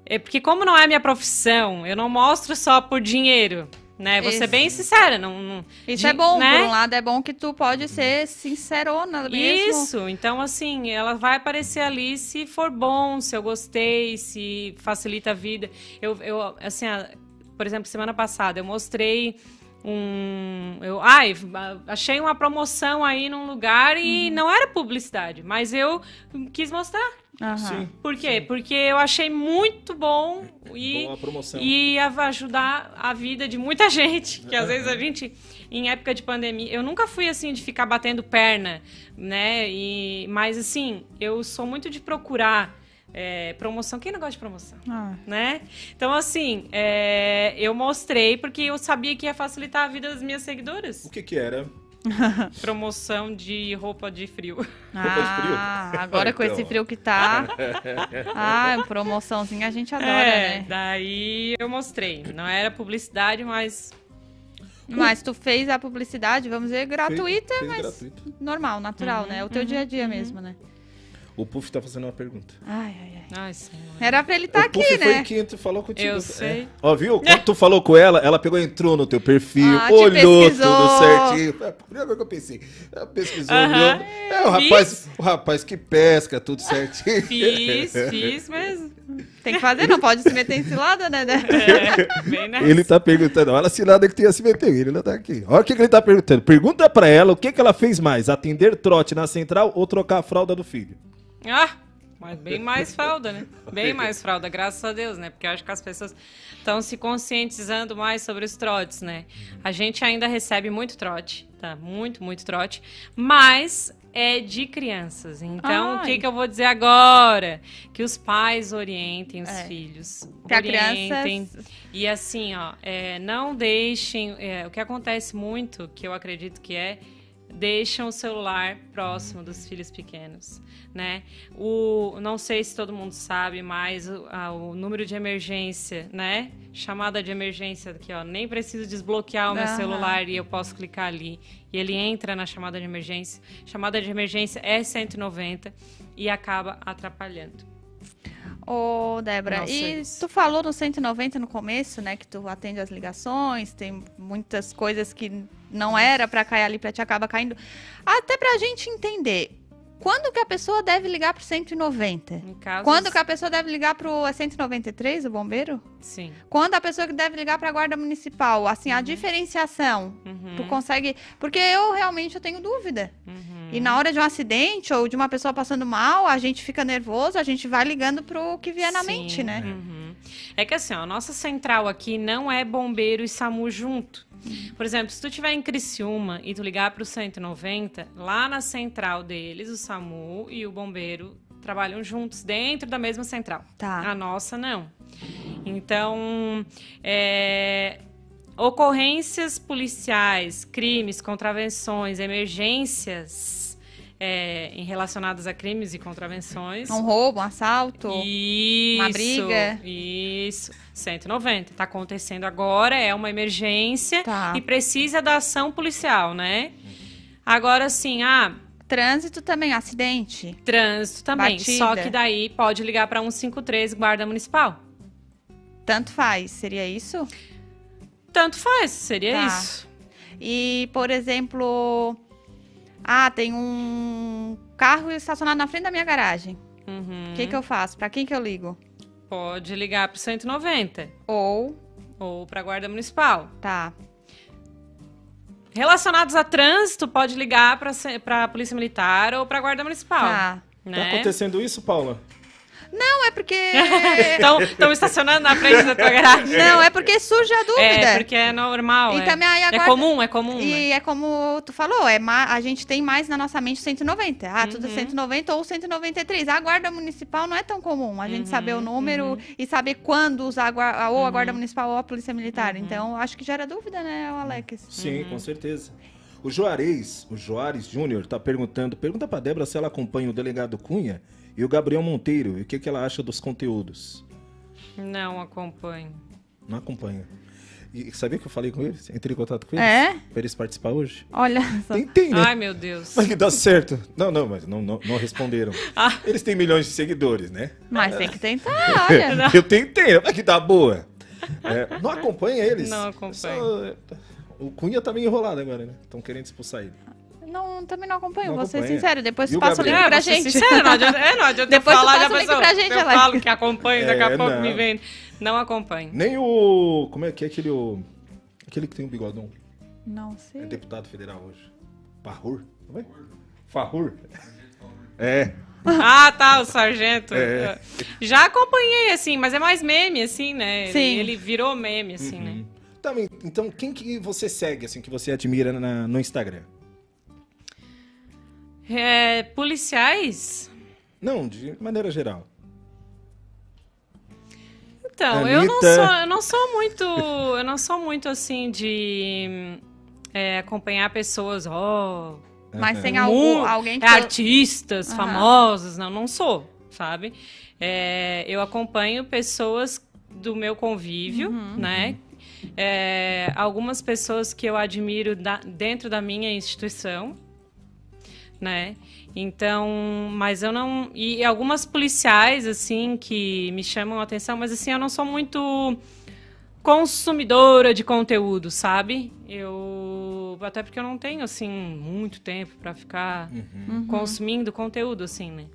É porque, como não é minha profissão, eu não mostro só por dinheiro. Né? Vou ser bem sincera. Não, não- Isso de- é bom, né? por um lado é bom que tu pode ser sincerona mesmo. Isso, então assim, ela vai aparecer ali se for bom, se eu gostei, se facilita a vida. Eu, eu assim, por exemplo, semana passada eu mostrei um, eu, ai, achei uma promoção aí num lugar e Uhum. não era publicidade, mas eu quis mostrar. Sim. Por quê? Porque eu achei muito bom e e ia ajudar a vida de muita gente. Que às vezes a gente, em época de pandemia, eu nunca fui assim de ficar batendo perna, né? E, mas assim, eu sou muito de procurar é, promoção. Quem não gosta de promoção? Ah. Né? Então, assim, é, eu mostrei porque eu sabia que ia facilitar a vida das minhas seguidoras. O que que era? Promoção de roupa de frio. Ah, agora com Então. esse frio que tá. Ah, promoçãozinha a gente adora, É, né? daí eu mostrei. Não era publicidade, mas Mas tu fez a publicidade, vamos dizer, gratuita, Fez- fez mas gratuito. normal, natural, né? O teu dia a dia mesmo, né? O Puff tá fazendo uma pergunta. Ai, ai, ai. Ai, senhor. Era pra ele estar o aqui, Puff foi né? quem tu falou contigo. Eu É. sei. Ó, viu? Quando tu falou com ela, ela pegou, entrou no teu perfil, Ah, olhou pesquisou. tudo certinho. Foi a primeira coisa que eu pensei. Ela pesquisou, Aham. olhou. É, o rapaz, o rapaz que pesca tudo certinho. Fiz, fiz mesmo. Tem que fazer, não pode se meter em cilada, né? né? É. Ele tá perguntando, olha a cilada que tem a se meter, ele não tá aqui. Olha o que, que ele tá perguntando. Pergunta pra ela o que, que ela fez mais, atender trote na central ou trocar a fralda do filho? Ah, mas bem mais fralda, né? Bem mais fralda, graças a Deus, né? Porque eu acho que as pessoas estão se conscientizando mais sobre os trotes, né? A gente ainda recebe muito trote, tá? Muito, muito trote. Mas é de crianças. Então, o que, Ai. que eu vou dizer agora? Que os pais orientem os É. filhos. Porque a criança- Orientem. E assim, ó, é, não deixem. é, o que acontece muito, que eu acredito que é, deixam o celular próximo dos filhos pequenos, né? O, não sei se todo mundo sabe, mas o, a- o número de emergência, né? Chamada de emergência aqui, ó. Nem preciso desbloquear o meu Aham. celular e eu posso clicar ali. E ele entra na chamada de emergência. Chamada de emergência é 190 e acaba atrapalhando. Ô, Débora, e isso. tu falou no 190 no começo, né? Que tu atende as ligações, tem muitas coisas que não era pra cair ali, pra te acaba caindo. Até pra gente entender, quando que a pessoa deve ligar pro 190? Em casos, Quando que a pessoa deve ligar pro é 193, o bombeiro? Sim. Quando a pessoa que deve ligar pra guarda municipal? Assim, a diferenciação. Uhum, Tu consegue... Porque eu realmente eu tenho dúvida. uhum. E na hora de um acidente ou de uma pessoa passando mal, a gente fica nervoso, a gente vai ligando pro que vier na Sim, mente, né? uhum. É que assim, ó, a nossa central aqui não é bombeiro e SAMU junto. Por exemplo, se tu estiver em Criciúma e tu ligar para o 190, lá na central deles, o SAMU e o bombeiro trabalham juntos dentro da mesma central. Tá. A nossa não. Então, é, ocorrências policiais, crimes, contravenções, emergências é, em relacionadas a crimes e contravenções. Um roubo, um assalto. Isso, uma briga. Isso. 190. Tá acontecendo agora, é uma emergência Tá. e precisa da ação policial, né? Agora sim, ah, Trânsito também, acidente. trânsito também. Batida. Só que daí pode ligar para 153 Guarda Municipal. Tanto faz, seria isso? Tanto faz, seria Tá. isso. E, por exemplo, ah, tem um carro estacionado na frente da minha garagem. Uhum. O que, que eu faço? Pra quem que eu ligo? Pode ligar para 190 Ou, ou para Guarda Municipal. tá, Relacionados a trânsito, pode ligar para a Polícia Militar ou para a Guarda Municipal. tá. Tá Né? acontecendo isso, Paula? Não, é porque... Estão estacionando na frente da tua garagem. Não, é porque surge a dúvida. É, porque é normal. E é. também aí é agora- comum, é comum. né? E é como tu falou, é ma- a gente tem mais na nossa mente 190. Ah, Uhum. tudo 190 ou 193. A guarda municipal não é tão comum. A gente saber o Uhum, número e saber quando usar a guarda, ou a guarda municipal ou a polícia militar. Então, acho que gera dúvida, né, Alex? Sim, Uhum. com certeza. O Juarez, o Juarez Júnior, tá perguntando, pergunta pra Débora se ela acompanha o delegado Cunha e o Gabriel Monteiro o que, que ela acha dos conteúdos. Não acompanho. Não acompanha. E sabia que eu falei com eles? Entrei em contato com eles? É? Pra eles participar hoje? Olha só. Tem, tem, né? Ai, meu Deus. Mas que dá certo. Não, não, mas não, não, não responderam. Ah. Eles têm milhões de seguidores, né? Mas tem que tentar, olha. Eu tentei, mas que dá boa. É, não acompanha eles? Não acompanho. Só- O Cunha tá meio enrolado agora, né? Estão querendo expulsar ele. Não, também não acompanho, Não vou ser acompanha. sincero. Depois E o passa o link pra ser gente. sincera, não adianta, é, não adianta Depois falar, passa já o link pra gente, eu Alex. falo que acompanho, daqui É, a pouco não. me vem. Não acompanho. Nem o. Como é que é aquele. O, aquele que tem um bigodão? Não É sei. deputado federal hoje. Farrur? Como é? Farrur? É. Ah, tá, o sargento. É. Já acompanhei, assim, mas é mais meme, assim, né? Ele, Sim. ele virou meme, assim, né? Também, então, quem que você segue, assim, que você admira na- no Instagram? É, policiais? Não, de maneira geral. Então, eu não sou, eu não sou muito, eu não sou muito assim de é, acompanhar pessoas, ó, Mas tem algum, alguém que... é, artistas Aham. famosos, não, não sou, sabe? É, eu acompanho pessoas do meu convívio, Uhum. né? É, algumas pessoas que eu admiro da- dentro da minha instituição, né? Então, mas eu não. E algumas policiais, assim, que me chamam a atenção, mas assim, eu não sou muito consumidora de conteúdo, sabe? Eu. Até porque eu não tenho, assim, muito tempo pra ficar Uhum. consumindo conteúdo, assim, né?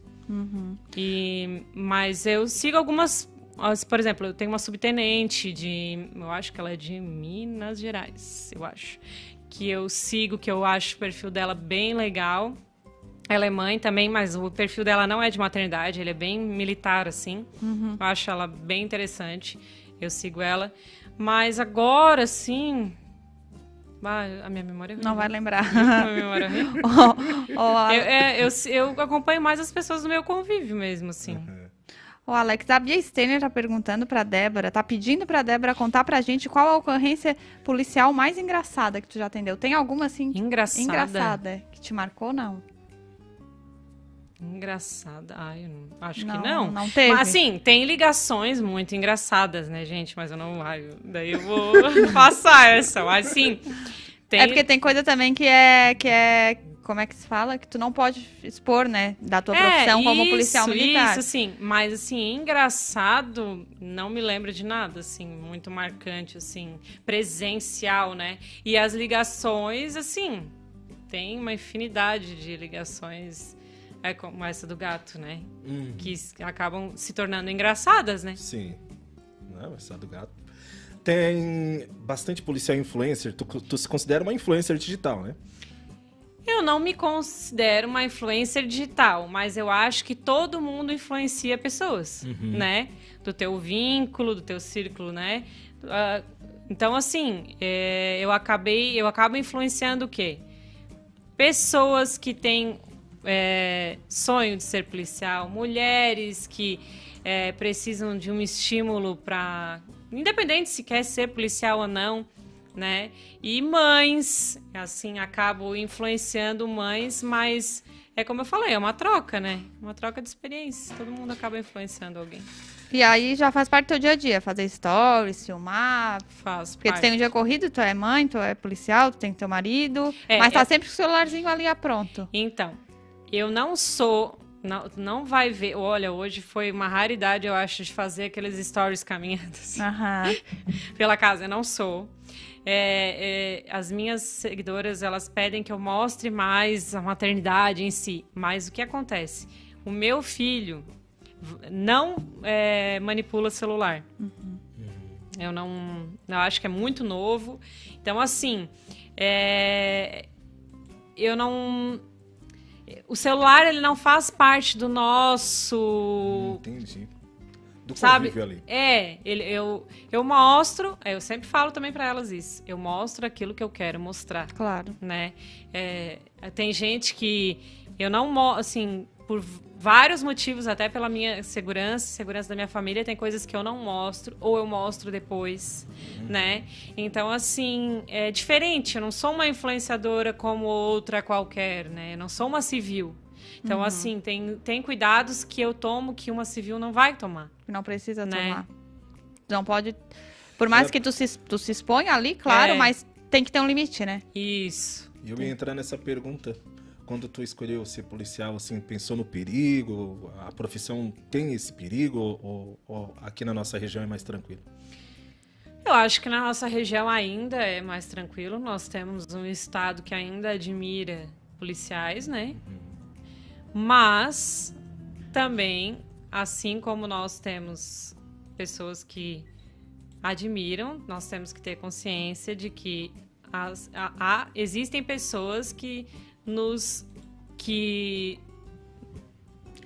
E, mas eu sigo algumas. as- Por exemplo, eu tenho uma subtenente de. Eu acho que ela é de Minas Gerais, eu acho. Que eu sigo, que eu acho o perfil dela bem legal. Ela é mãe também, mas o perfil dela não é de maternidade, ele é bem militar, assim. Eu acho ela bem interessante. Eu sigo ela. Mas agora, sim. Ah, a minha memória é ruim. Não vai lembrar. A minha memória é ruim. Ó, ó, Eu, é, eu, eu acompanho mais as pessoas do meu convívio mesmo, assim. O Alex, a Bia Steiner tá perguntando pra Débora, tá pedindo pra Débora contar pra gente qual a ocorrência policial mais engraçada que tu já atendeu. Tem alguma assim Engraçada. engraçada que te marcou não? Engraçada. Ai, eu acho Não, que não. não teve? Mas, assim, tem ligações muito engraçadas, né, gente? Mas eu não. Ai, eu- daí eu vou passar essa. Mas, assim. Tem, É porque tem coisa também que é que é como é que se fala que tu não pode expor, né, da tua profissão como isso, policial militar. Isso, sim. Mas, assim, engraçado, não me lembro de nada, assim, muito marcante, assim, presencial, né? E as ligações, assim, tem uma infinidade de ligações, é como essa do gato, né? Hum, Que acabam se tornando engraçadas, né? sim. Não, essa do gato. Tem bastante policial influencer. Tu, tu se considera uma influencer digital, né? Eu não me considero uma influencer digital, mas eu acho que todo mundo influencia pessoas, né? Do teu vínculo, do teu círculo, né? Ah, então, assim, é, eu acabei, eu acabo influenciando o quê? Pessoas que têm é, sonho de ser policial, mulheres que é, precisam de um estímulo para, independente se quer ser policial ou não, né? E mães, assim, acabo influenciando mães, mas é como eu falei, é uma troca, né? Uma troca de experiência. Todo mundo acaba influenciando alguém. E aí já faz parte do teu dia a dia, fazer stories, filmar, Faz porque tu parte. tem um dia corrido, tu é mãe, tu é policial, tu tem teu marido, É, mas tá é- sempre com o celularzinho ali a pronto. Então, eu não sou. Não, não vai ver. Olha, hoje foi uma raridade, eu acho, de fazer aqueles stories caminhando Aham. pela casa. Eu não sou. É, é, as minhas seguidoras, elas pedem que eu mostre mais a maternidade em si. Mas o que acontece? O meu filho não é, manipula celular. Eu não. Eu acho que é muito novo. Então, assim. é, eu não. O celular, ele não faz parte do nosso. Entendi. Do Sabe? convívio ali. É, ele, eu, eu mostro. Eu sempre falo também pra elas isso. Eu mostro aquilo que eu quero mostrar Claro. né? É, tem gente que eu não mo- assim por vários motivos, até pela minha segurança, segurança da minha família, tem coisas que eu não mostro ou eu mostro depois, né? Então assim é diferente. Eu não sou uma influenciadora como outra qualquer, né? Eu não sou uma civil. Então assim tem tem cuidados que eu tomo que uma civil não vai tomar. Não precisa Né? tomar. Não pode. Por mais É. que tu se, tu se exponha ali, claro, É. mas tem que ter um limite, né? Isso. E eu ia entrar nessa pergunta. Quando tu escolheu ser policial, assim, pensou no perigo? A profissão tem esse perigo? Ou, ou aqui na nossa região é mais tranquilo? Eu acho que na nossa região ainda é mais tranquilo. Nós temos um estado que ainda admira policiais, né? Mas também, assim como nós temos pessoas que admiram, nós temos que ter consciência de que as- há- há- existem pessoas que nos que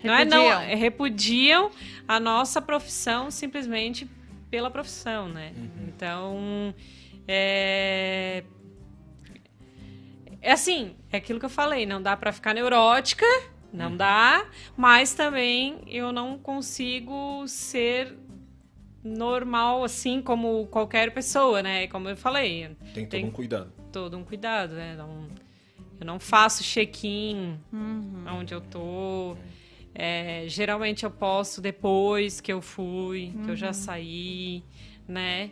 não é não Repudiam. é, repudiam a nossa profissão simplesmente pela profissão, né? Então é é assim, é aquilo que eu falei, não dá pra ficar neurótica, não dá, mas também eu não consigo ser normal assim como qualquer pessoa, né? Como eu falei, Tem todo Tem. um cuidado. todo um cuidado, né? Não, eu não faço check-in Uhum. onde eu tô. É, geralmente eu posto depois que eu fui, que eu já saí, né?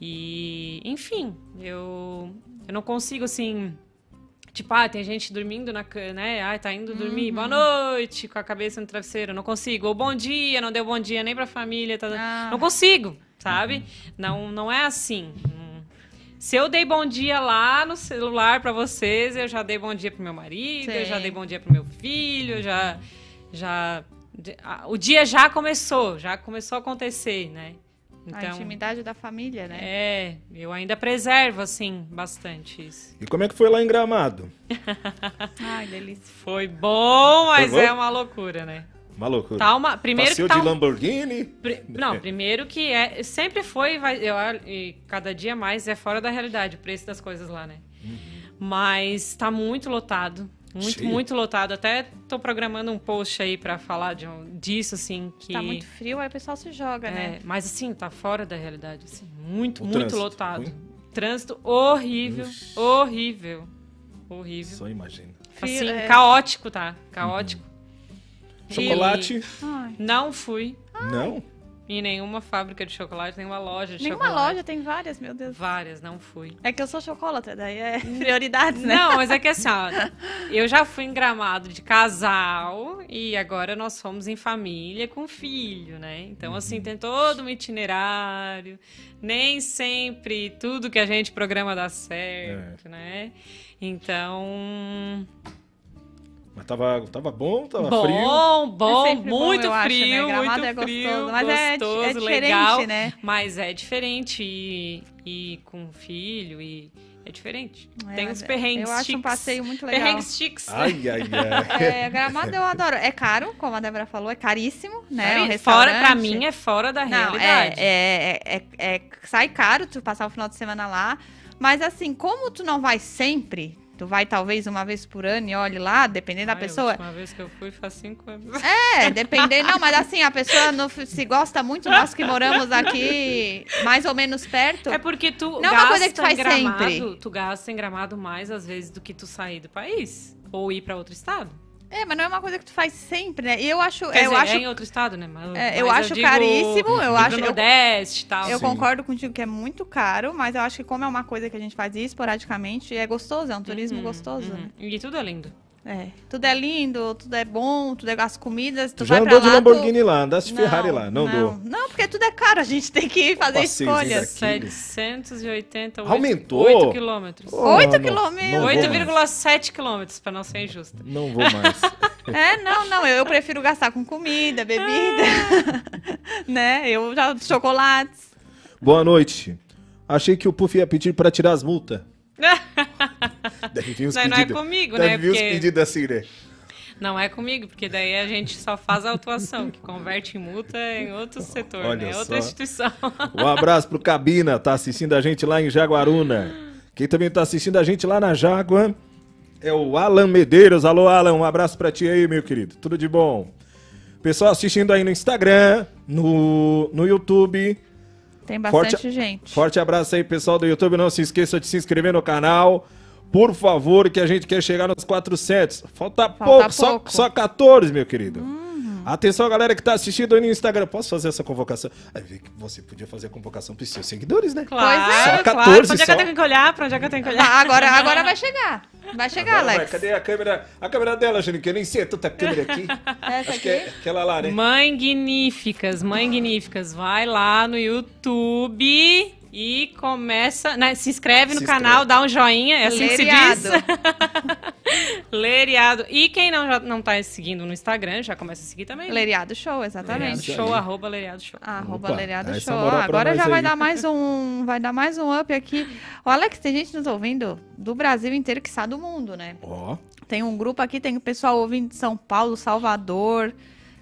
E, enfim, eu, eu não consigo assim. Tipo, ah, tem gente dormindo na cama, né? Ah, tá indo dormir, boa noite, com a cabeça no travesseiro. Não consigo. Ou bom dia, não deu bom dia nem pra família. Tá... Ah. Não consigo, sabe? Não, não é assim. Hum. Se eu dei bom dia lá no celular pra vocês, eu já dei bom dia pro meu marido, eu já dei bom dia pro meu filho, já, já a- o dia já começou, já começou a acontecer, né? A Então, intimidade da família, né? é, eu ainda preservo, assim, bastante isso. E como é que foi lá em Gramado? Ai, delícia. Foi bom, mas Foi bom? é uma loucura, né? Uma loucura. Tá uma, primeiro Passeio que tá de um- Lamborghini? Pri- Não, primeiro que é. Sempre foi, vai, eu, e cada dia mais é fora da realidade o preço das coisas lá, né? Mas tá muito lotado. Muito, Cheio. muito lotado. Até tô programando um post aí pra falar de disso, assim. Que, Tá muito frio, aí o pessoal se joga, é, né? Mas assim, tá fora da realidade. Assim, muito, O muito trânsito, lotado. ruim? Trânsito horrível. Horrível. Horrível. Só imagina. Assim, é. caótico, tá? Caótico. E Chocolate? Ai. Não fui Não. em nenhuma fábrica de chocolate, nenhuma loja de Nenhuma chocolate. loja tem várias, meu Deus. Várias, não fui. É que eu sou chocolate, daí é prioridades, né? Não, mas é que assim, ó, eu já fui em gramado de casal e agora nós fomos em família com filho, né? Então, assim, tem todo um itinerário. Nem sempre tudo que a gente programa dá certo, né? Então. Mas tava, tava bom, tava bom, frio. bom, É sempre bom, muito eu acho, né? frio, muito é frio, gostoso, mas é- é gostoso, diferente, legal, né? Mas é diferente e, e com filho e é diferente. É, Tem uns é- perrengues Eu acho um chiques. passeio muito legal. Perrengues chiques. Ai, ai, ai. É, Gramado eu adoro. É caro, como a Débora falou, é caríssimo, né? Cari- Um fora, pra mim, é fora da Não, realidade. é, é, é, é- sai caro tu passar o final de semana lá. Mas assim, como tu não vai sempre, tu vai talvez uma vez por ano e olhe lá, dependendo da Ai, pessoa. A última vez que eu fui faz cinco anos. É, dependendo. Não, mas assim, a pessoa não, se gosta muito, nós que moramos aqui mais ou menos perto. É porque tu Não é gasta uma coisa que tu em faz gramado, sempre. tu gasta em gramado mais às vezes do que tu sair do país ou ir pra outro estado. É, mas não é uma coisa que tu faz sempre, né? E eu acho. Quer eu dizer, acho é em outro estado, né? Mas, É, eu mas acho digo- caríssimo, eu acho- eu- Nordeste e tal. Eu Sim. concordo contigo que é muito caro, mas eu acho que como é uma coisa que a gente faz esporadicamente, é gostoso, é um turismo Uhum, gostoso. uhum. E tudo é lindo. É. Tudo é lindo, tudo é bom, tudo é as comidas, tu, Tu já vai andou pra de lá, tu- Lamborghini lá, andaste de Ferrari lá, não, não, dou. não, porque tudo é caro, a gente tem que fazer escolhas. daqui. 780, Aumentou? 8 quilômetros. Oh, Oito não- quilômetros. não vou mais. 8,7 quilômetros, pra não ser injusta. Não vou mais. É, não, não, eu, eu prefiro gastar com comida, bebida, né? Eu já chocolates. Boa noite. Achei que o Puff ia pedir pra tirar as multas. Deve vir uns Não, não é pedidos. comigo, Deve né? vir uns Porque- pedidos assim, né? Não é comigo, porque daí a gente só faz a autuação, que converte em multa em outro setor, Olha né? só. Outra instituição. Um abraço pro Cabina, tá assistindo a gente lá em Jaguaruna. Quem também tá assistindo a gente lá na Jágua é o Alan Medeiros. Alô, Alan, um abraço pra ti aí, meu querido. Tudo de bom. Pessoal assistindo aí no Instagram, no, no YouTube. Tem bastante Forte- gente. Forte abraço aí, pessoal do YouTube. Não se esqueça de se inscrever no canal. Por favor, que a gente quer chegar nos 400. Falta, pouco, só- pouco. Só, 14, meu querido. Atenção, galera que tá assistindo aí no Instagram. Posso fazer essa convocação? Aí, vê que você podia fazer a convocação pros seus seguidores, né? Claro, Só 14 claro. Pra onde é que só? eu tenho que olhar? Pra onde é que eu tenho que olhar? Ah, agora, agora vai chegar. Vai chegar, Agora vai, Alex. Cadê a câmera? A câmera dela, Juninho, que eu nem sei, é tanta câmera aqui. Essa Acho que é aqui? aquela lá, né? Magníficas, magníficas. Vai lá no YouTube e começa, né, se inscreve no Se canal, inscreve. dá um joinha, é assim que se Leriado. diz. Leriado. E quem não, já, não tá seguindo no Instagram, já começa a seguir também. Leriado Show, Leriado exatamente. Isso Show, aí. arroba Leriado Show. Arroba Opa, Leriado Show. pra agora já vai aí. dar mais um, vai dar mais um up aqui. O Alex, tem gente nos ouvindo do Brasil inteiro que está do mundo, né? Ó, Tem um grupo aqui, tem o pessoal ouvindo de São Paulo, Salvador,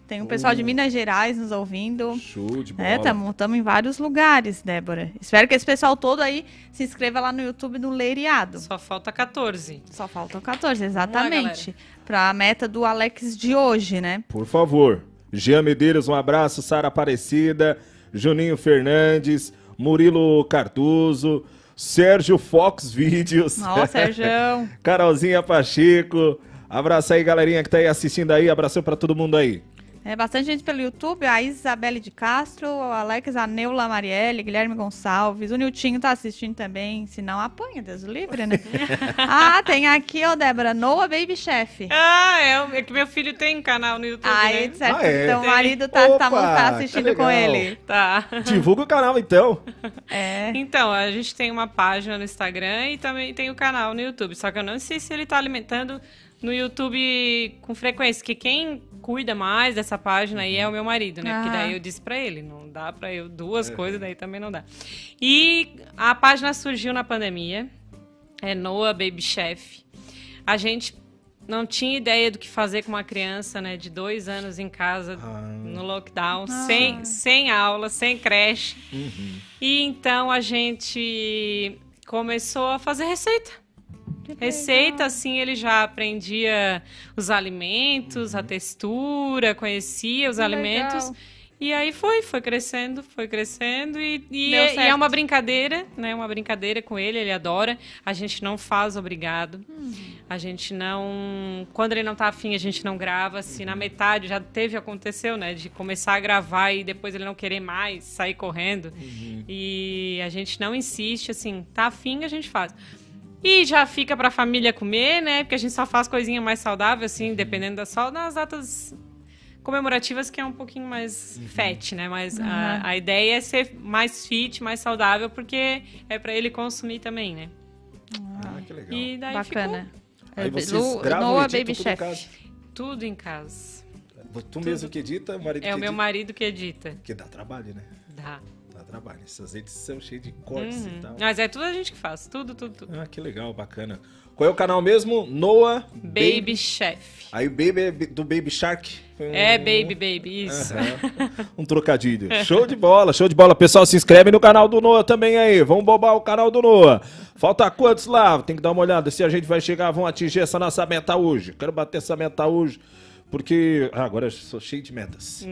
tem o pessoal de. Minas Gerais nos ouvindo. show de bola. É, estamos em vários lugares, Débora. Espero que esse pessoal todo aí se inscreva lá no YouTube do Leiriado. Só falta 14. Só faltam 14, exatamente. Para a meta do Alex de hoje, né? Por favor. Jean Medeiros, um abraço. Sara Aparecida, Juninho Fernandes, Murilo Cardoso, Sérgio Fox Vídeos. Ó, Sérgio. Carolzinha Pacheco. Abraço aí, galerinha que tá aí assistindo aí. Abração pra todo mundo aí. É bastante gente pelo YouTube, a Isabelle de Castro, o Alex, a Neula Marielle, Guilherme Gonçalves, o Niltinho tá assistindo também, se não apanha, Deus livre, né? ah, tem aqui, ó, Débora, Noah Baby Chef. Ah, é, é que meu filho tem canal no YouTube, Aí, né? certo, Ah, é? então o marido tá, tá, Opa, tá tá assistindo com ele. Tá. Divulga o canal então. É. Então, a gente tem uma página no Instagram e também tem o canal no YouTube. Só que eu não sei se ele tá alimentando no YouTube com frequência. Que quem cuida mais dessa página aí é o meu marido, né? Porque Ah. daí eu disse pra ele, não dá pra eu duas coisas, daí também não dá. E a página surgiu na pandemia, é Noah Baby Chef. A gente não tinha ideia do que fazer com uma criança, né, de dois anos em casa Ah. no lockdown, sem, sem aula, sem creche. E então a gente começou a fazer receita. Receita, assim, ele já aprendia os alimentos, a textura, conhecia os Que alimentos. legal. E aí foi, foi crescendo, foi crescendo. E, e é, e é uma brincadeira, né? Uma brincadeira com ele, ele adora. A gente não faz obrigado. A gente não. Quando ele não tá afim, a gente não grava. Se na metade já teve, aconteceu, né? De começar a gravar e depois ele não querer mais, sair correndo. E a gente não insiste, assim, tá afim, a gente faz. E já fica pra família comer, né? Porque a gente só faz coisinha mais saudável, assim, dependendo da só nas datas comemorativas, que é um pouquinho mais fat, né? Mas a, a ideia é ser mais fit, mais saudável, porque é pra ele consumir também, né? Ah, que legal. E daí Bacana. Aí É, vocês Lu- gravam Noah Baby tudo em Chef. casa? ficou tudo em casa. Tu mesmo que edita, o marido É que o meu edita? marido que edita. Porque dá trabalho, né? Dá. Trabalho. Essas edições cheias de cortes Uhum. e tal. Mas é tudo a gente que faz. Tudo, tudo, tudo. Ah, que legal, bacana. Qual é o canal mesmo? Noah Baby Chef. Aí o Baby é do Baby Shark. Foi um- É Baby Baby, isso. Aham. Um trocadilho. Show de bola, show de bola. Pessoal, se inscreve no canal do Noah também aí. Vamos bobar o canal do Noah. Falta quantos lá? Tem que dar uma olhada se a gente vai chegar, vão atingir essa nossa meta hoje. Quero bater essa meta hoje, porque ah, agora eu sou cheio de metas.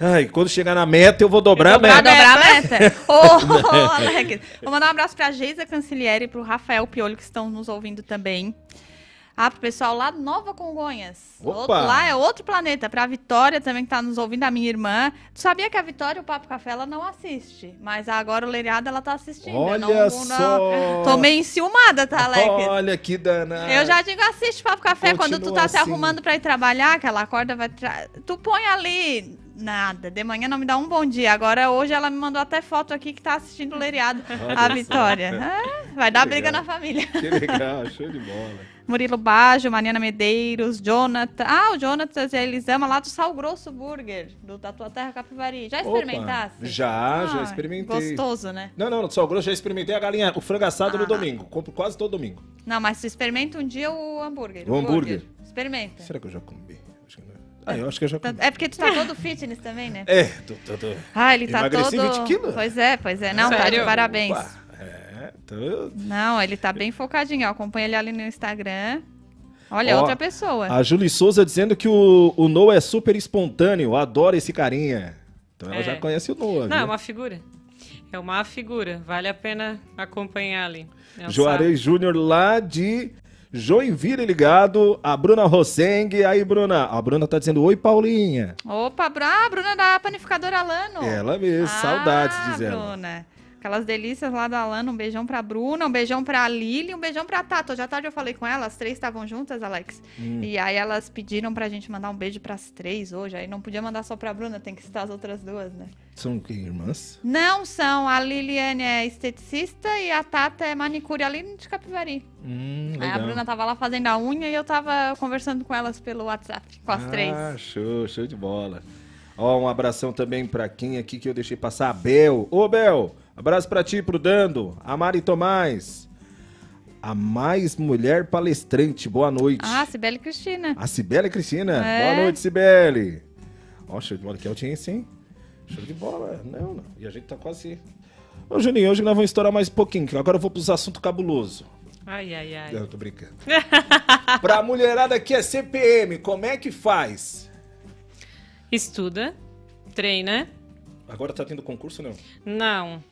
Ai, quando chegar na meta, eu vou dobrar a Pra meta. dobrar a meta. Alex, Vou mandar um abraço pra Geisa Cancilieri e pro Rafael Piolho, que estão nos ouvindo também. Ah, pro pessoal lá de Nova Congonhas. Opa! Outro- lá é outro planeta. Pra Vitória também, que tá nos ouvindo, a minha irmã. Tu sabia que a Vitória, o Papo Café, ela não assiste. Mas agora o Leriado, ela tá assistindo. Eu Olha não, só. Tô meio enciumada, tá, Alex? Olha que danado. Eu já digo, assiste Papo Café quando tu Continua tá se assim. arrumando pra ir trabalhar, que ela acorda, vai. Tra... Tu põe ali. Nada, de manhã não me dá um bom dia. Agora, hoje, ela me mandou até foto aqui que tá assistindo o Leriado, Olha a. Vitória. Ah, vai dar Que briga legal. na família. Que legal, show de bola. Murilo Baggio, Mariana Medeiros, Jonathan. Ah, o Jonathan, eles amam lá do Sal Grosso Burger, do, da tua terra Capivari. Já Opa, experimentasse? já, já Ah, experimentei. Gostoso, né? Não, não, no Sal Grosso já experimentei a galinha, o frango assado no Ah. domingo. Compro quase todo domingo. Não, mas tu experimenta um dia o hambúrguer. O hambúrguer? Experimenta. Será que eu já comi? Ah, eu acho que eu já Tá- comi. É porque tu tá todo fitness também, né? É, tô, tô, tô. Ah, ele tá Emagreci todo. 20 quilos? Pois é, pois é. Não, tá de Sério? parabéns. Opa, É, tô... Não, ele tá bem focadinho. ó. Acompanha ele ali no Instagram. Olha, Ó, outra pessoa. A Julie Souza dizendo que o, o Noah é super espontâneo, adora esse carinha. Então ela É. já conhece o Noah, Não, é viu? uma figura. É uma figura. Vale a pena acompanhar ali. É Juarez Júnior lá de Joinville ligado, a Bruna Rosseng. Aí, Bruna, a Bruna tá dizendo, oi, Paulinha. Opa, ah, Bruna da panificadora Alano. Ela mesmo, Ah, saudades, diz ela. Bruna. Aquelas delícias lá da Alano. Um beijão pra Bruna, um beijão pra Lili, um beijão pra Tato. Hoje à tarde eu falei com elas, as três estavam juntas, Alex. Hum. E aí elas pediram pra gente mandar um beijo pras três hoje. Aí não podia mandar só pra Bruna, tem que citar as outras duas, né? São que, irmãs? Não são. A Liliane é esteticista e a Tata é manicure ali de Capivari. Hum, Aí a legal. Bruna tava lá fazendo a unha e eu tava conversando com elas pelo WhatsApp, com as ah, três. show, show de bola. Ó, um abração também pra quem aqui que eu deixei passar, a Bel. Ô, Bel, abraço pra ti, pro Dando, a Mari Tomás. A mais mulher palestrante, boa noite. Ah, Cibele Cristina. A Cibele Cristina. É. Boa noite, Cibele. Ó, show de bola, que audiência, hein? Show de bola. Não, não. E a gente tá quase... Ô, Juninho, hoje nós vamos estourar mais um pouquinho, que agora eu vou pros assuntos cabulosos. Ai, ai, ai. Eu tô brincando. pra mulherada que é CPM, como é que faz? Estuda, treina. Agora tá tendo concurso, não? Não,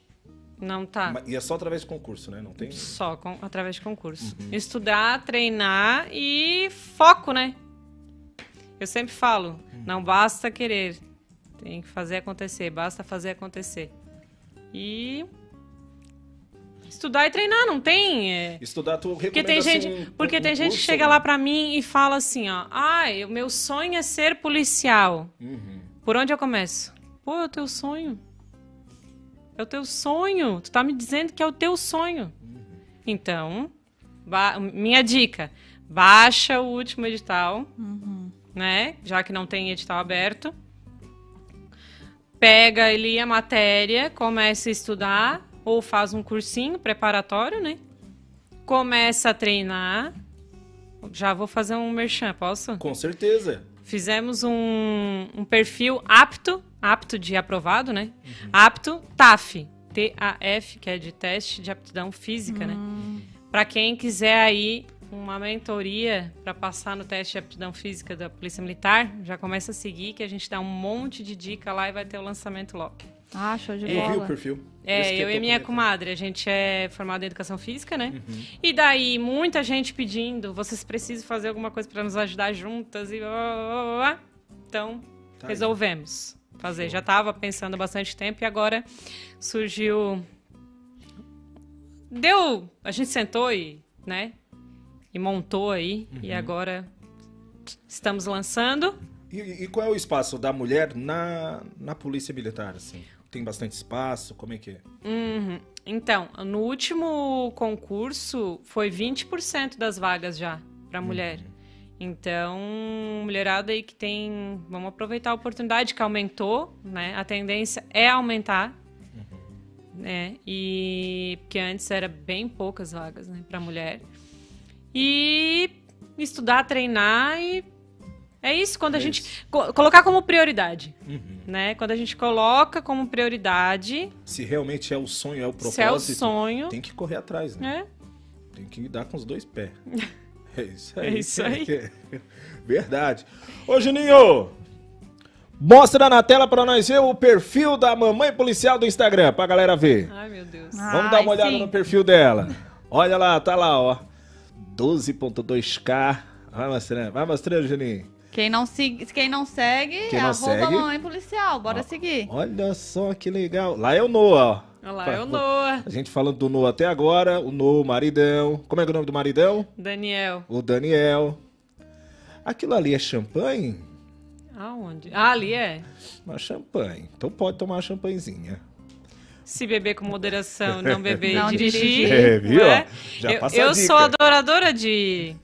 não tá. E é só através de concurso, né? Não tem... Só com- através de concurso. Uhum. Estudar, treinar e foco, né? Eu sempre falo, Uhum. não basta querer, tem que fazer acontecer, basta fazer acontecer. E estudar e treinar, não tem. é, Estudar, tu Porque tem assim, gente, um- porque um tem gente que chega né? lá pra mim e fala assim, ó, ai, o meu sonho é ser policial. Uhum. Por onde eu começo? Pô, é o teu sonho. É o teu sonho. Tu tá me dizendo que é o teu sonho. Então, ba- minha dica: baixa o último edital, né? Já que não tem edital aberto. Pega ali a matéria, começa a estudar, ou faz um cursinho preparatório, né? Começa a treinar. Já vou fazer um merchan, posso? Com certeza. Fizemos um, um perfil apto, apto de aprovado, né? Apto TAF, T-A-F, que é de teste de aptidão física, né? Para quem quiser aí uma mentoria para passar no teste de aptidão física da Polícia Militar, já começa a seguir que a gente dá um monte de dica lá e vai ter o lançamento logo. Ah, show de Eu vi o bola. perfil. É, que eu e tô minha comadre, a gente é formada em educação física, né? Uhum. E daí, muita gente pedindo, vocês precisam fazer alguma coisa para nos ajudar juntas e blá, blá, blá, blá, blá. Então, Tá aí. Fazer. Já estava pensando há bastante tempo e agora surgiu. Deu. A gente sentou e, né? E montou aí. E Uhum. agora estamos lançando. E, e qual é o espaço da mulher na, na polícia militar, assim? Tem bastante espaço? Como é que é? Uhum. Então, no último concurso foi 20% das vagas já para mulher. Então, mulherada aí que tem, vamos aproveitar a oportunidade que aumentou, né? A tendência é aumentar, né? E porque antes era bem poucas vagas, né, para mulher. E estudar, treinar e é isso quando a É gente isso. co- colocar como prioridade, Uhum. né? Quando a gente coloca como prioridade, Se realmente é o sonho, é o propósito, se é o sonho, tem que correr atrás, né? né? Tem que dar com os dois pés. É isso É aí. isso aí. Verdade. Ô, Juninho, mostra na tela pra nós ver o perfil da mamãe policial do Instagram, pra galera ver. Ai, meu Deus. Vamos dar Ai, uma olhada sim. no perfil dela. Olha lá, tá lá, ó. 12.2K. Vai mostrando, vai mostrando, Juninho. Quem não, segue, quem não segue, Quem é não arroba segue? mamãe policial. Bora seguir. Olha só que legal. Lá é o Noah, ó. Olha lá, é o Noah. A gente falando do Noah até agora, o Noah, o maridão. Como é que é o nome do maridão? Daniel. O Daniel. Aquilo ali é champanhe? Aonde? Ah, ali é. Uma champanhe. Então pode tomar uma champanhezinha. Se beber com moderação, não beber Não e dirigir. É, viu? é? Já eu passa a eu dica. sou adoradora de,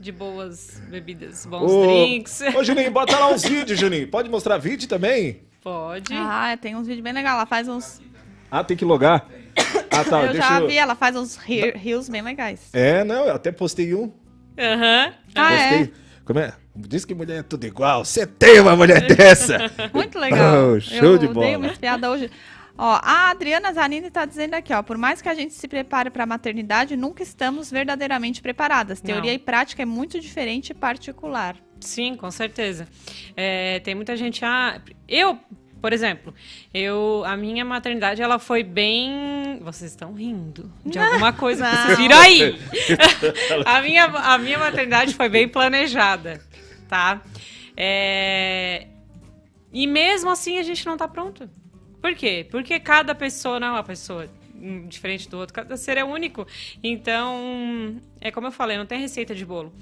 de boas bebidas, bons Ô, drinks. Ô, Juninho, bota lá uns vídeos, Juninho. Pode mostrar vídeo também? Pode. Ah, tem uns vídeos bem legais. Ela faz uns. Ah, tem que logar? Ah, tá. eu deixa já eu... vi, ela faz uns reels bem legais. É, não, eu até postei um. Aham. Ah, é? postei. Como é? Diz que mulher é tudo igual. Você tem uma mulher dessa. Muito legal. Oh, show eu de dei bola. uma espiada hoje. Ó, a Adriana Zanini tá dizendo aqui, ó, por mais que a gente se prepare para a maternidade, nunca estamos verdadeiramente preparadas. Teoria Não. e prática é muito diferente e particular. Sim, com certeza. É, tem muita gente. Ah, eu, por exemplo, eu a minha maternidade ela foi bem. Vocês estão rindo de alguma coisa que Não. vocês viram aí. a, minha, a minha maternidade foi bem planejada, tá? É, E mesmo assim a gente não tá pronto. Por quê? Porque cada pessoa não é uma pessoa hum, diferente do outro, cada ser é único. Então, é como eu falei, não tem receita de bolo.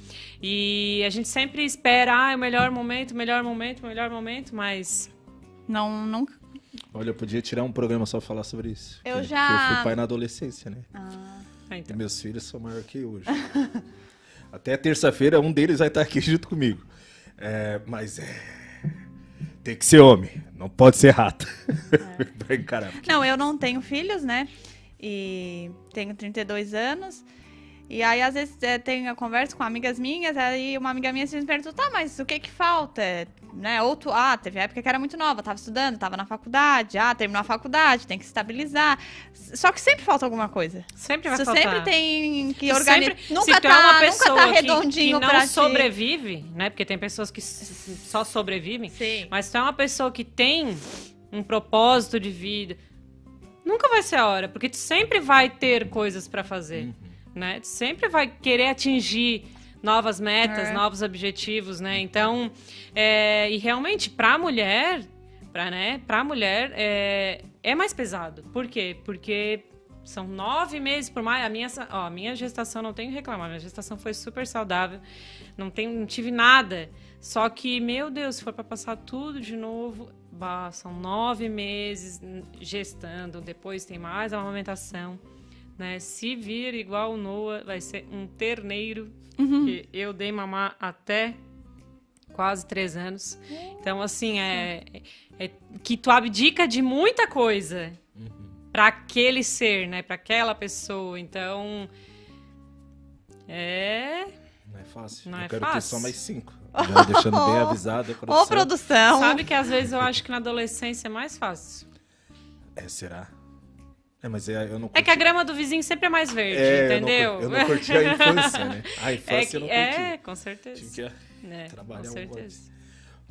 E a gente sempre espera, ah, o melhor momento, o melhor momento, o melhor momento, mas Não, nunca. Olha, eu podia tirar um programa só pra falar sobre isso. Eu já- eu fui pai na adolescência, né? ah, E então. meus filhos são maiores que hoje. Até terça-feira, um deles vai estar aqui junto comigo. É, mas é. Tem que ser homem, não pode ser rato. É. pra encarar. Não, eu não tenho filhos, né? E tenho 32 anos. E aí, às vezes, é, tenho a conversa com amigas minhas, aí uma amiga minha assim, me pergunta, tá, mas o que que falta? É, Né? Ou tu, ah, teve época que era muito nova, tava estudando, tava na faculdade, ah, terminou a faculdade, tem que se estabilizar. Só que sempre falta alguma coisa. Sempre vai Você faltar. sempre tem que organizar. sempre- Nunca, se tu tá, é uma nunca pessoa tá que- redondinho que, não pra ti. sobrevive, né? Porque tem pessoas que só sobrevivem. Sim. Mas se tu é uma pessoa que tem um propósito de vida, nunca vai ser a hora, porque tu sempre vai ter coisas pra fazer, né? Sempre vai querer atingir novas metas, É. novos objetivos, né? Então, é, e realmente pra mulher, pra, né? Pra mulher é, é mais pesado. Por quê? Porque são nove meses por mais. A minha, ó, a minha gestação não tenho que reclamar. Minha gestação foi super saudável. Não, tenho, não tive nada. Só que, meu Deus, se for pra passar tudo de novo, bah, são nove meses gestando. Depois tem mais a amamentação. Né? Se vir igual o Noah, vai ser um terneiro. Uhum. Que eu dei mamar até quase três anos. Então, assim, é, é que tu abdica de muita coisa para aquele ser, né? Para aquela pessoa. Então, é. Não é fácil. Não eu é quero ter fácil. só mais cinco. Já deixando bem avisado. Ô, produção. Sabe que às vezes eu acho que na adolescência é mais fácil. É, será? É, mas é, eu não É que a grama do vizinho sempre é mais verde, É, eu não entendeu? Eu não, curti a infância, né? A É, infância que- eu não curti. é, com certeza. Tinha que É, trabalhar com um certeza.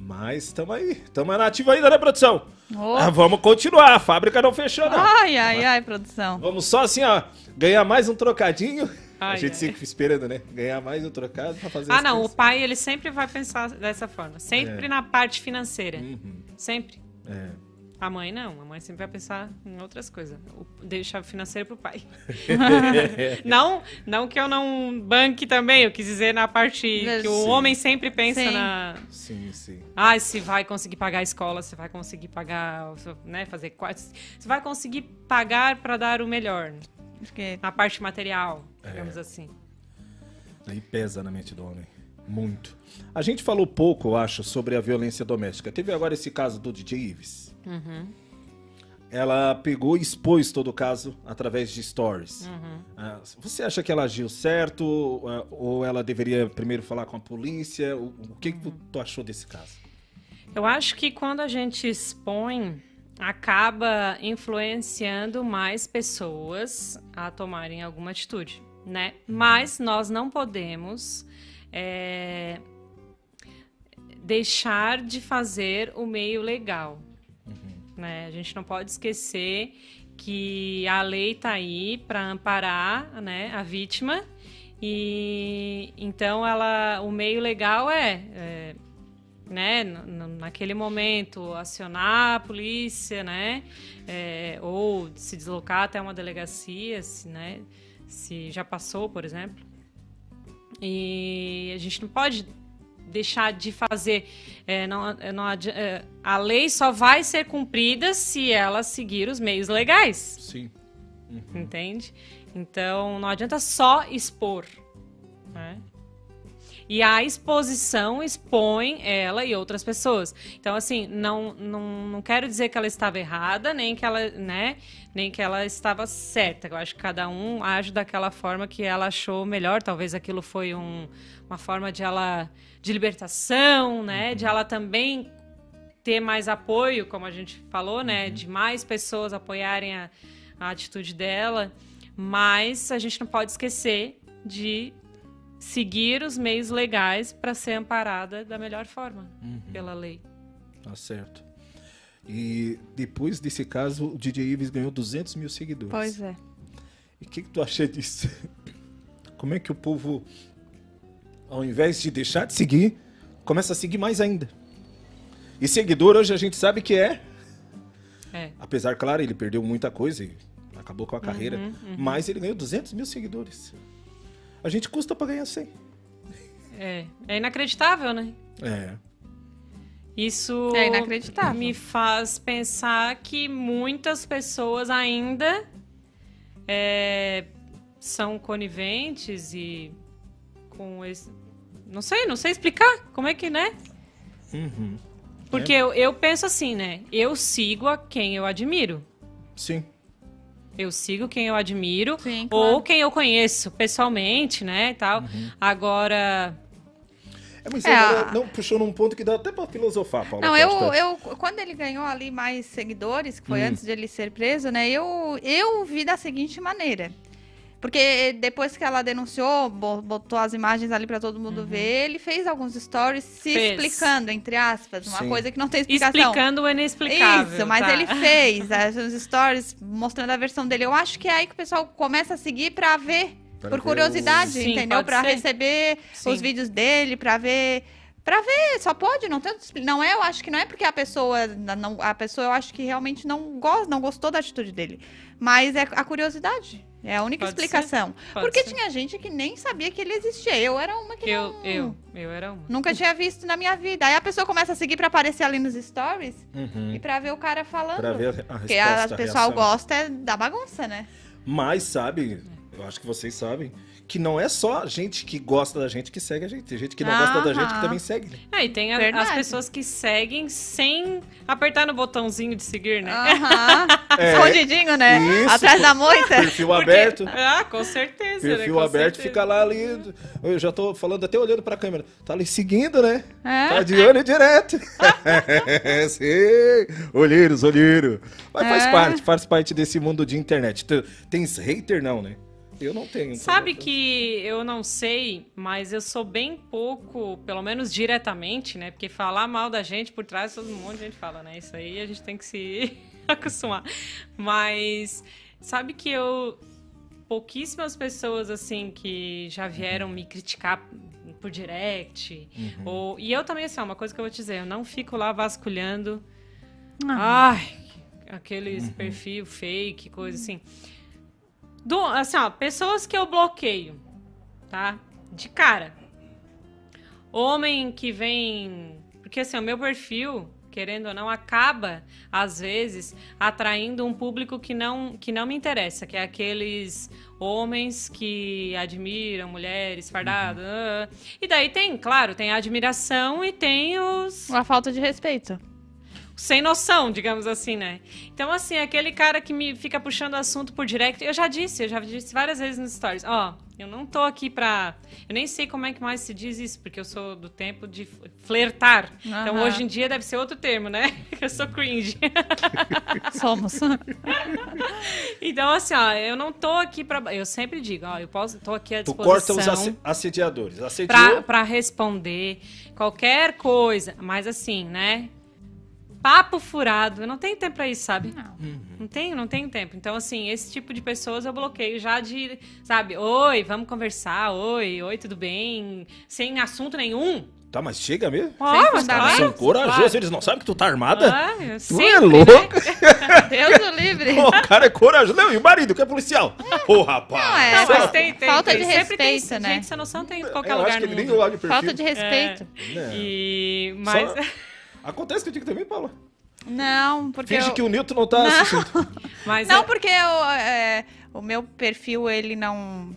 Mas tamo aí. Tamo na ativa ainda, né, produção? Ô. Ah, vamos continuar. A fábrica não fechou, não. Ai, ai, ai, produção. Vamos só assim, ó. Ganhar mais um trocadinho. a Ai, gente ai. fica esperando, né? Ganhar mais um trocado pra fazer Ah, não, o coisas. pai ele sempre vai pensar dessa forma, sempre É. na parte financeira, Uhum. sempre. É. A mãe não, a mãe sempre vai pensar em outras coisas. Deixa o financeiro pro pai. não, não que eu não banque também, eu quis dizer na parte que o Sim. homem sempre pensa Sim. na, Sim, sim. ah, se vai conseguir pagar a escola, se vai conseguir pagar, né, fazer quartos, se vai conseguir pagar para dar o melhor Porque na parte material, É. digamos assim. Aí pesa na mente do homem. Muito. A gente falou pouco, eu acho, sobre a violência doméstica. Teve agora esse caso do DJ Ives. Uhum. Ela pegou e expôs todo o caso através de stories. Uhum. Você acha que ela agiu certo? ah, Ou ela deveria primeiro falar com a polícia? O, que, que tu achou desse caso? Eu acho que quando a gente expõe, acaba influenciando mais pessoas a tomarem alguma atitude, né? Mas nós não podemos é, deixar de fazer o meio legal, né? A gente não pode esquecer que a lei está aí para amparar, né, a vítima e então ela, o meio legal é, é né, naquele momento, acionar a polícia, né, é, ou se deslocar até uma delegacia, se, né, se já passou, por exemplo. E a gente não pode deixar de fazer. é, não, é, não é, a lei só vai ser cumprida se ela seguir os meios legais Sim. entende? Então não adianta só expor, né? E a exposição expõe ela e outras pessoas. Então, assim, não, não, não quero dizer que ela estava errada, nem que ela, né, nem que ela estava certa. Eu acho que cada um age daquela forma que ela achou melhor. Talvez aquilo foi um, uma forma de ela de libertação, né? De ela também ter mais apoio, como a gente falou, né? De mais pessoas apoiarem a, a atitude dela. Mas a gente não pode esquecer de seguir os meios legais para ser amparada da melhor forma pela lei. Tá certo. E depois desse caso, o DJ Ives ganhou 200 mil seguidores. Pois é. E o que, que tu acha disso? Como é que o povo, ao invés de deixar de seguir, começa a seguir mais ainda? E seguidor hoje a gente sabe que é, É. apesar, claro, ele perdeu muita coisa e acabou com a carreira, Uhum, mas ele ganhou 200 mil seguidores. A gente custa pra ganhar 100. É, é inacreditável, né? É. Isso É inacreditável. me faz pensar que muitas pessoas ainda é, são coniventes e com esse. Não sei, não sei explicar. Como é que, né? Uhum. Porque eu, eu penso assim, né? Eu sigo a quem eu admiro. Sim. Eu sigo quem eu admiro Sim, ou claro. quem eu conheço pessoalmente, né, e tal. Agora, É, mas É, a- não puxou num ponto que dá até pra filosofar, Paulo. Não, eu, eu, quando ele ganhou ali mais seguidores, que foi Hum. antes de ele ser preso, né? Eu, eu vi da seguinte maneira. Porque depois que ela denunciou, bo- botou as imagens ali pra todo mundo ver, ele fez alguns stories se Uhum. Fez. explicando, entre aspas, uma Sim. coisa que não tem explicação. explicando o inexplicável. Isso, mas tá? ele fez as, os stories mostrando a versão dele. Eu acho que é aí que o pessoal começa a seguir pra ver, Pra por ver curiosidade, os- Sim, entendeu? ser. receber Sim. os vídeos dele, pra ver. Pra ver, só pode, não tem Não é, eu acho que não é porque a pessoa. Não, a pessoa, eu acho que realmente não gosta, não gostou da atitude dele. Mas é a curiosidade. É a única Pode explicação. Porque ser. tinha gente que nem sabia que ele existia. Eu era uma que Eu, não, eu, eu era uma. nunca tinha visto na minha vida. Aí a pessoa começa a seguir pra aparecer ali nos stories Uhum. e pra ver o cara falando. Pra ver a, Porque resposta, a- a o pessoal reação. gosta é da bagunça, né? Mas, sabe, eu acho que vocês sabem, que não é só gente que gosta da gente que segue a gente. Tem gente que não gosta da gente que também segue. né? É, e tem a- as pessoas que seguem sem apertar no botãozinho de seguir, né? Aham. É. Escondidinho, né? Isso, Atrás da moita. Perfil Porque- aberto. Ah, com certeza. né? Perfil Com aberto, certeza. fica lá ali. Eu já tô falando até olhando pra câmera. Tá ali seguindo, né? É. Tá de olho direto. Sim. Olheiro, olheiro. Mas faz É. parte, faz parte desse mundo de internet. Tem- Tens hater, não, né? Eu não tenho. Sabe que eu não sei, mas eu sou bem pouco, pelo menos diretamente, né? Porque falar mal da gente por trás, todo mundo a gente fala, né? Isso aí a gente tem que se acostumar. Mas sabe que eu pouquíssimas pessoas assim que já vieram me criticar por direct, Uhum. ou e eu também assim, uma coisa que eu vou te dizer, eu não fico lá vasculhando Ah. Ai, aqueles perfil fake, coisa assim. Do, assim, ó, pessoas que eu bloqueio, tá? De cara. Homem que vem. Porque assim, o meu perfil, querendo ou não, acaba, às vezes, atraindo um público que não, que não me interessa, que é aqueles homens que admiram mulheres fardadas. ah. E daí tem, claro, tem a admiração e tem os Uma falta de respeito. Sem noção, digamos assim, né? Então, assim, aquele cara que me fica puxando assunto por direct, eu já disse, eu já disse várias vezes nos stories, ó, eu não tô aqui pra. Eu nem sei como é que mais se diz isso, porque eu sou do tempo de flertar. Então, Aham. hoje em dia deve ser outro termo, né? Eu sou cringe. Somos. então, assim, ó, eu não tô aqui pra. Eu sempre digo, ó, eu posso, tô aqui à Tu disposição. corta os asse- assediadores. Assediou. pra, pra responder qualquer coisa. Mas assim, né? Papo furado. Eu não tenho tempo pra isso, sabe? Não. Não tenho, não tenho tempo. Então, assim, esse tipo de pessoas eu bloqueio já de, sabe? Oi, vamos conversar. Oi, oi, tudo bem? Sem assunto nenhum. Tá, mas chega mesmo. Ah, mas claro, São corajosos, claro. eles não sabem que tu tá armada? Ah, eu tu sempre, é né? louco. Deus o livre. Pô, o cara é corajoso. Não, e o marido, que é policial? Ô, rapaz. Não, é. Não, mas tem, tem, Falta tem. de Sempre tem, respeito, né? Gente, essa noção tem em qualquer eu lugar acho que no ele nem mundo. Falta de respeito. É. E... Mas... Só- Acontece contigo também, Paula. Não, porque. Finge eu... que o Newton não tá assistindo. mas Não, é- porque eu, é, o meu perfil, ele não.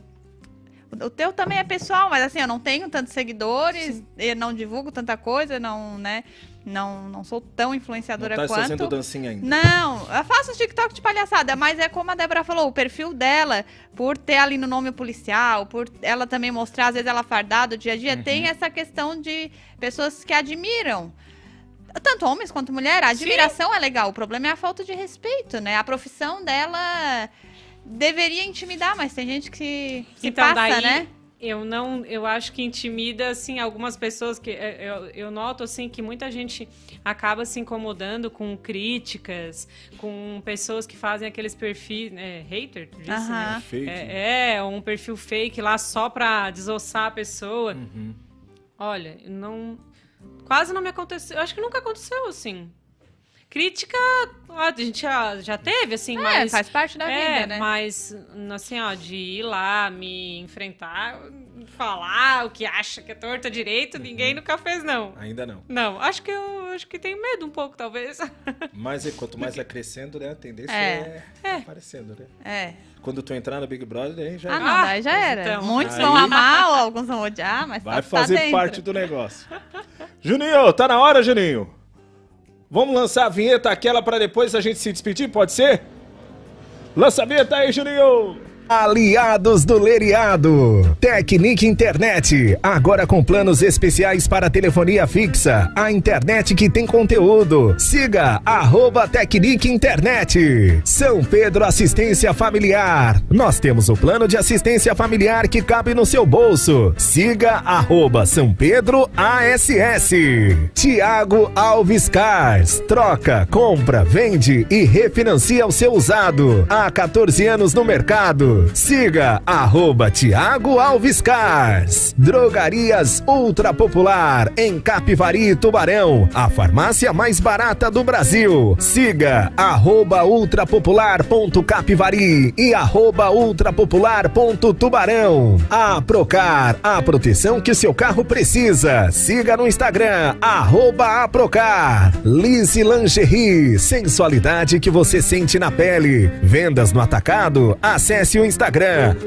O teu também é pessoal, mas assim, eu não tenho tantos seguidores, eu não divulgo tanta coisa, não, né? Não, não sou tão Não influenciadora tá fazendo quanto. dancinha ainda. Não, eu faço TikTok de palhaçada, mas é como a Débora falou, o perfil dela, por ter ali no nome policial, por ela também mostrar, às vezes ela fardada o dia a dia, Uhum. tem essa questão de pessoas que admiram. Tanto homens quanto mulher, a admiração é legal, o problema é a falta de respeito, né? A profissão dela deveria intimidar, mas tem gente que se Então, passa, daí, né? Eu não, eu acho que intimida assim algumas pessoas que é, eu, eu noto assim que muita gente acaba se incomodando com críticas, com pessoas que fazem aqueles perfis, né, hater, tu disse, né? Aham. Fake. É, é, um perfil fake lá só pra desossar a pessoa. Uhum. Olha, não quase não me aconteceu. Eu acho que nunca aconteceu assim. Crítica, a gente já, já teve assim, É, mas faz parte da é, vida, né? mas assim, ó, de ir lá, me enfrentar, falar o que acha que é torta direito, ninguém nunca fez, não. Ainda não. Não, acho que eu acho que tenho medo um pouco, talvez. Mas é, quanto mais é crescendo, né? A tendência É. é, É. aparecendo, né? É. Quando tu entrar no Big Brother, aí já Ah, não, Ah, daí já era. então. Muitos Aí- vão amar, ou alguns vão odiar, mas vai tá, tá fazer dentro. parte do negócio. Juninho, tá na hora, Juninho? Vamos lançar a vinheta aquela pra depois a gente se despedir, pode ser? Lança a vinheta aí, Juninho! Aliados do Leriado. Tecnic Internet. Agora com planos especiais para telefonia fixa. A internet que tem conteúdo. Siga arroba Tecnic Internet. São Pedro Assistência Familiar. Nós temos o plano de assistência familiar que cabe no seu bolso. Siga arroba São Pedro ASS. Tiago Alves Cars. Troca, compra, vende e refinancia o seu usado. Há 14 anos no mercado. Siga arroba Tiago Alves Cars. Drogarias Ultra Popular em Capivari, Tubarão. A farmácia mais barata do Brasil. Siga arroba ultrapopular.capivari e arroba ultrapopular.tubarão. A Procar, a proteção que seu carro precisa. Siga no Instagram, arroba Aprocar. Lise Lingerie, sensualidade que você sente na pele. Vendas no atacado, acesse o Instagram,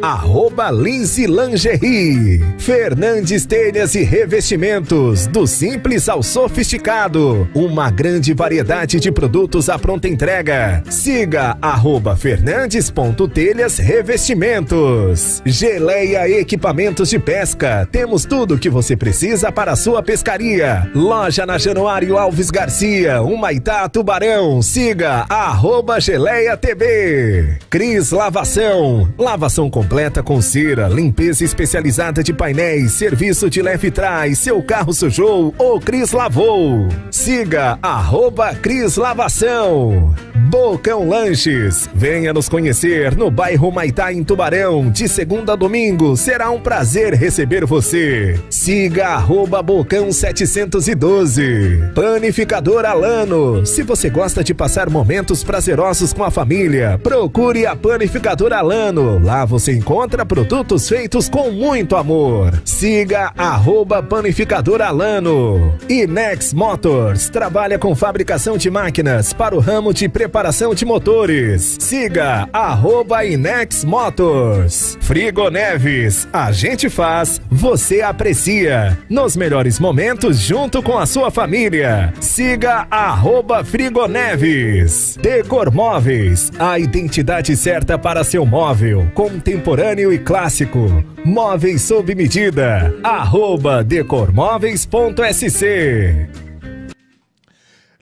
arroba Lise Lingerie. Fernandes Telhas e Revestimentos, do simples ao sofisticado. Uma grande variedade de produtos à pronta entrega. Siga arroba fernandes.telhas revestimentos. Geleia Equipamentos de Pesca. Temos tudo o que você precisa para a sua pescaria. Loja na Januário Alves Garcia, Humaitá, Tubarão. Siga arroba Geleia TV. Cris Lavação. Lavação completa com cera, limpeza especializada de painéis, serviço de leve trás, seu carro sujou, o Cris lavou. Siga arroba Cris Lavação. Bocão Lanches. Venha nos conhecer no bairro Maitá, em Tubarão. De segunda a domingo, será um prazer receber você. Siga arroba Bocão 712. Panificador Alano. Se você gosta de passar momentos prazerosos com a família, procure a Panificador Alano. Lá você encontra produtos feitos com muito amor. Siga arroba Panificador Alano. Inex Motors. Trabalha com fabricação de máquinas para o ramo de preparação de motores. Siga arroba Inex Motors. Frigo Neves. A gente faz, você aprecia. Nos melhores momentos junto com a sua família. Siga arroba Frigo Neves. Decor Móveis. A identidade certa para seu móvel. Contemporâneo e clássico. Móveis sob medida. Arroba decormóveis.sc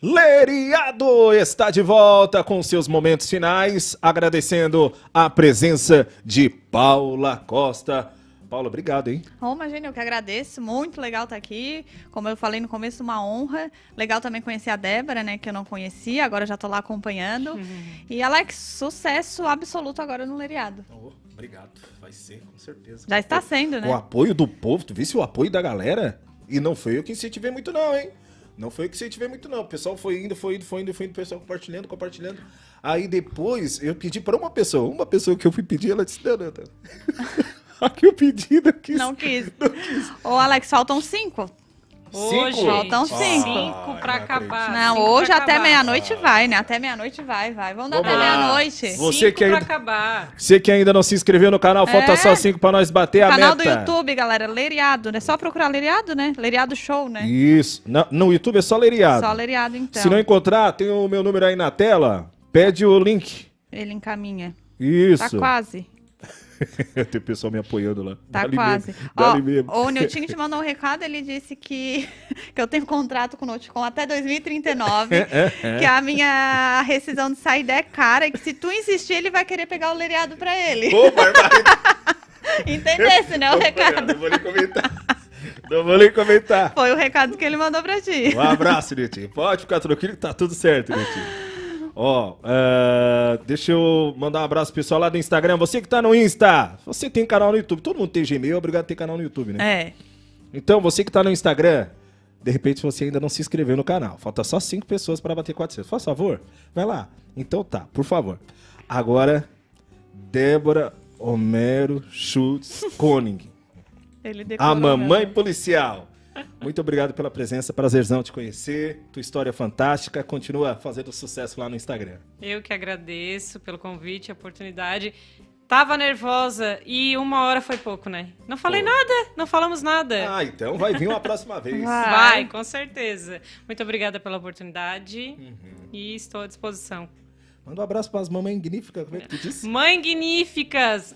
Leriado está de volta com seus momentos finais, agradecendo a presença de Paula Costa. Paula, obrigado, hein? Oh, imagina, eu que agradeço. Muito legal estar aqui. Como eu falei no começo, uma honra. Legal também conhecer a Débora, né? Que eu não conhecia, agora já tô lá acompanhando. Uhum. E Alex, sucesso absoluto agora no Leriado. Oh, obrigado. Vai ser, com certeza. Já está sendo, né? O apoio do povo, tu visse o apoio da galera? E não foi eu que incentivei muito, não, hein? Não foi que você tiver muito, não. O pessoal foi indo, foi indo, foi indo, foi indo, o pessoal compartilhando, compartilhando. Aí depois eu pedi para uma pessoa, uma pessoa que eu fui pedir, ela disse: não, não, não. Aqui eu pedi, não quis. Não quis. Não quis. Ô, Alex, faltam cinco. Hoje, cinco? faltam cinco. Cinco pra acabar. Não, cinco hoje até meia-noite vai, né? Até meia-noite vai, vai. Vamos dar Vamos até meia-noite. Você cinco que ainda, pra acabar. Você que ainda não se inscreveu no canal, falta É. só cinco pra nós bater a Canal meta. do YouTube, galera, Leriado, né? Só procurar Leriado, né? Leriado Show, né? Isso. No YouTube é só leriado. Só Leriado, então. Se não encontrar, tem o meu número aí na tela. Pede o link. Ele encaminha. Isso. Tá quase. tem pessoal me apoiando lá. Tá Dali quase. Mesmo. Ó, o Niltinho te mandou um recado, ele disse que, que eu tenho contrato com o Noticom até 2039, É, que a minha rescisão de saída é cara e que se tu insistir, ele vai querer pegar o leriado pra ele. Entendesse, né, o recado? Não vou nem comentar. Não vou nem comentar. Foi o recado que ele mandou pra ti. Um abraço, Netinho. Pode ficar tranquilo que tá tudo certo, Netinho. Ó, eh, deixa eu mandar um abraço pro pessoal lá do Instagram. Você que tá no Insta, você tem canal no YouTube. Todo mundo tem Gmail, é obrigado a ter canal no YouTube, né? É. Então, você que tá no Instagram, de repente você ainda não se inscreveu no canal. Falta só cinco pessoas para bater 400. Faz favor, vai lá. Então tá, por favor. Agora, Débora Homero Schultz decorou, A mamãe né? policial. Muito obrigado pela presença, prazerzão te conhecer. Tua história é fantástica. Continua fazendo sucesso lá no Instagram. Eu que agradeço pelo convite, a oportunidade. Tava nervosa e uma hora foi pouco, né? Não falei Pô. nada, não falamos nada. Ah, então vai vir uma próxima vez. Vai. Vai, com certeza. Muito obrigada pela oportunidade Uhum. e estou à disposição. Manda um abraço para as mamães magníficas, como é que tu disse? Magníficas!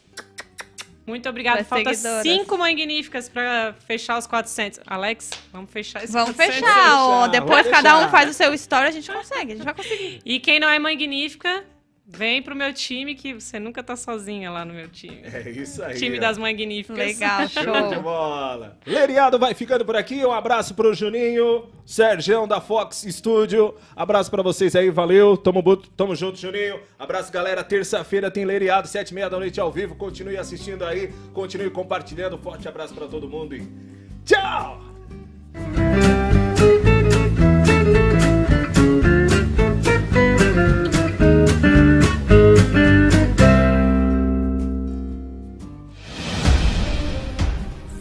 Muito obrigada. Falta seguidoras. cinco magníficas para fechar os 400. Alex, vamos fechar esse Vamos 400. fechar, ó. Depois vamos cada um fechar. faz o seu story, a gente consegue, a gente vai conseguir. E quem não é magnífica, vem pro meu time que você nunca tá sozinha lá no meu time. É isso aí. Time ó. das magníficas. Legal, Show de show. bola. Leriado vai ficando por aqui. Um abraço pro Juninho, Sergião da Fox Studio. Abraço pra vocês aí, valeu. Tamo, tamo junto, Juninho. Abraço, galera. Terça-feira tem Leriado, sete e meia da noite ao vivo. Continue assistindo aí, continue compartilhando. Forte abraço pra todo mundo e tchau!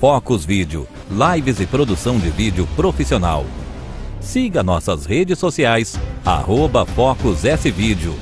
Focus Vídeo, lives e produção de vídeo profissional. Siga nossas redes sociais, arroba Focus S Vídeo.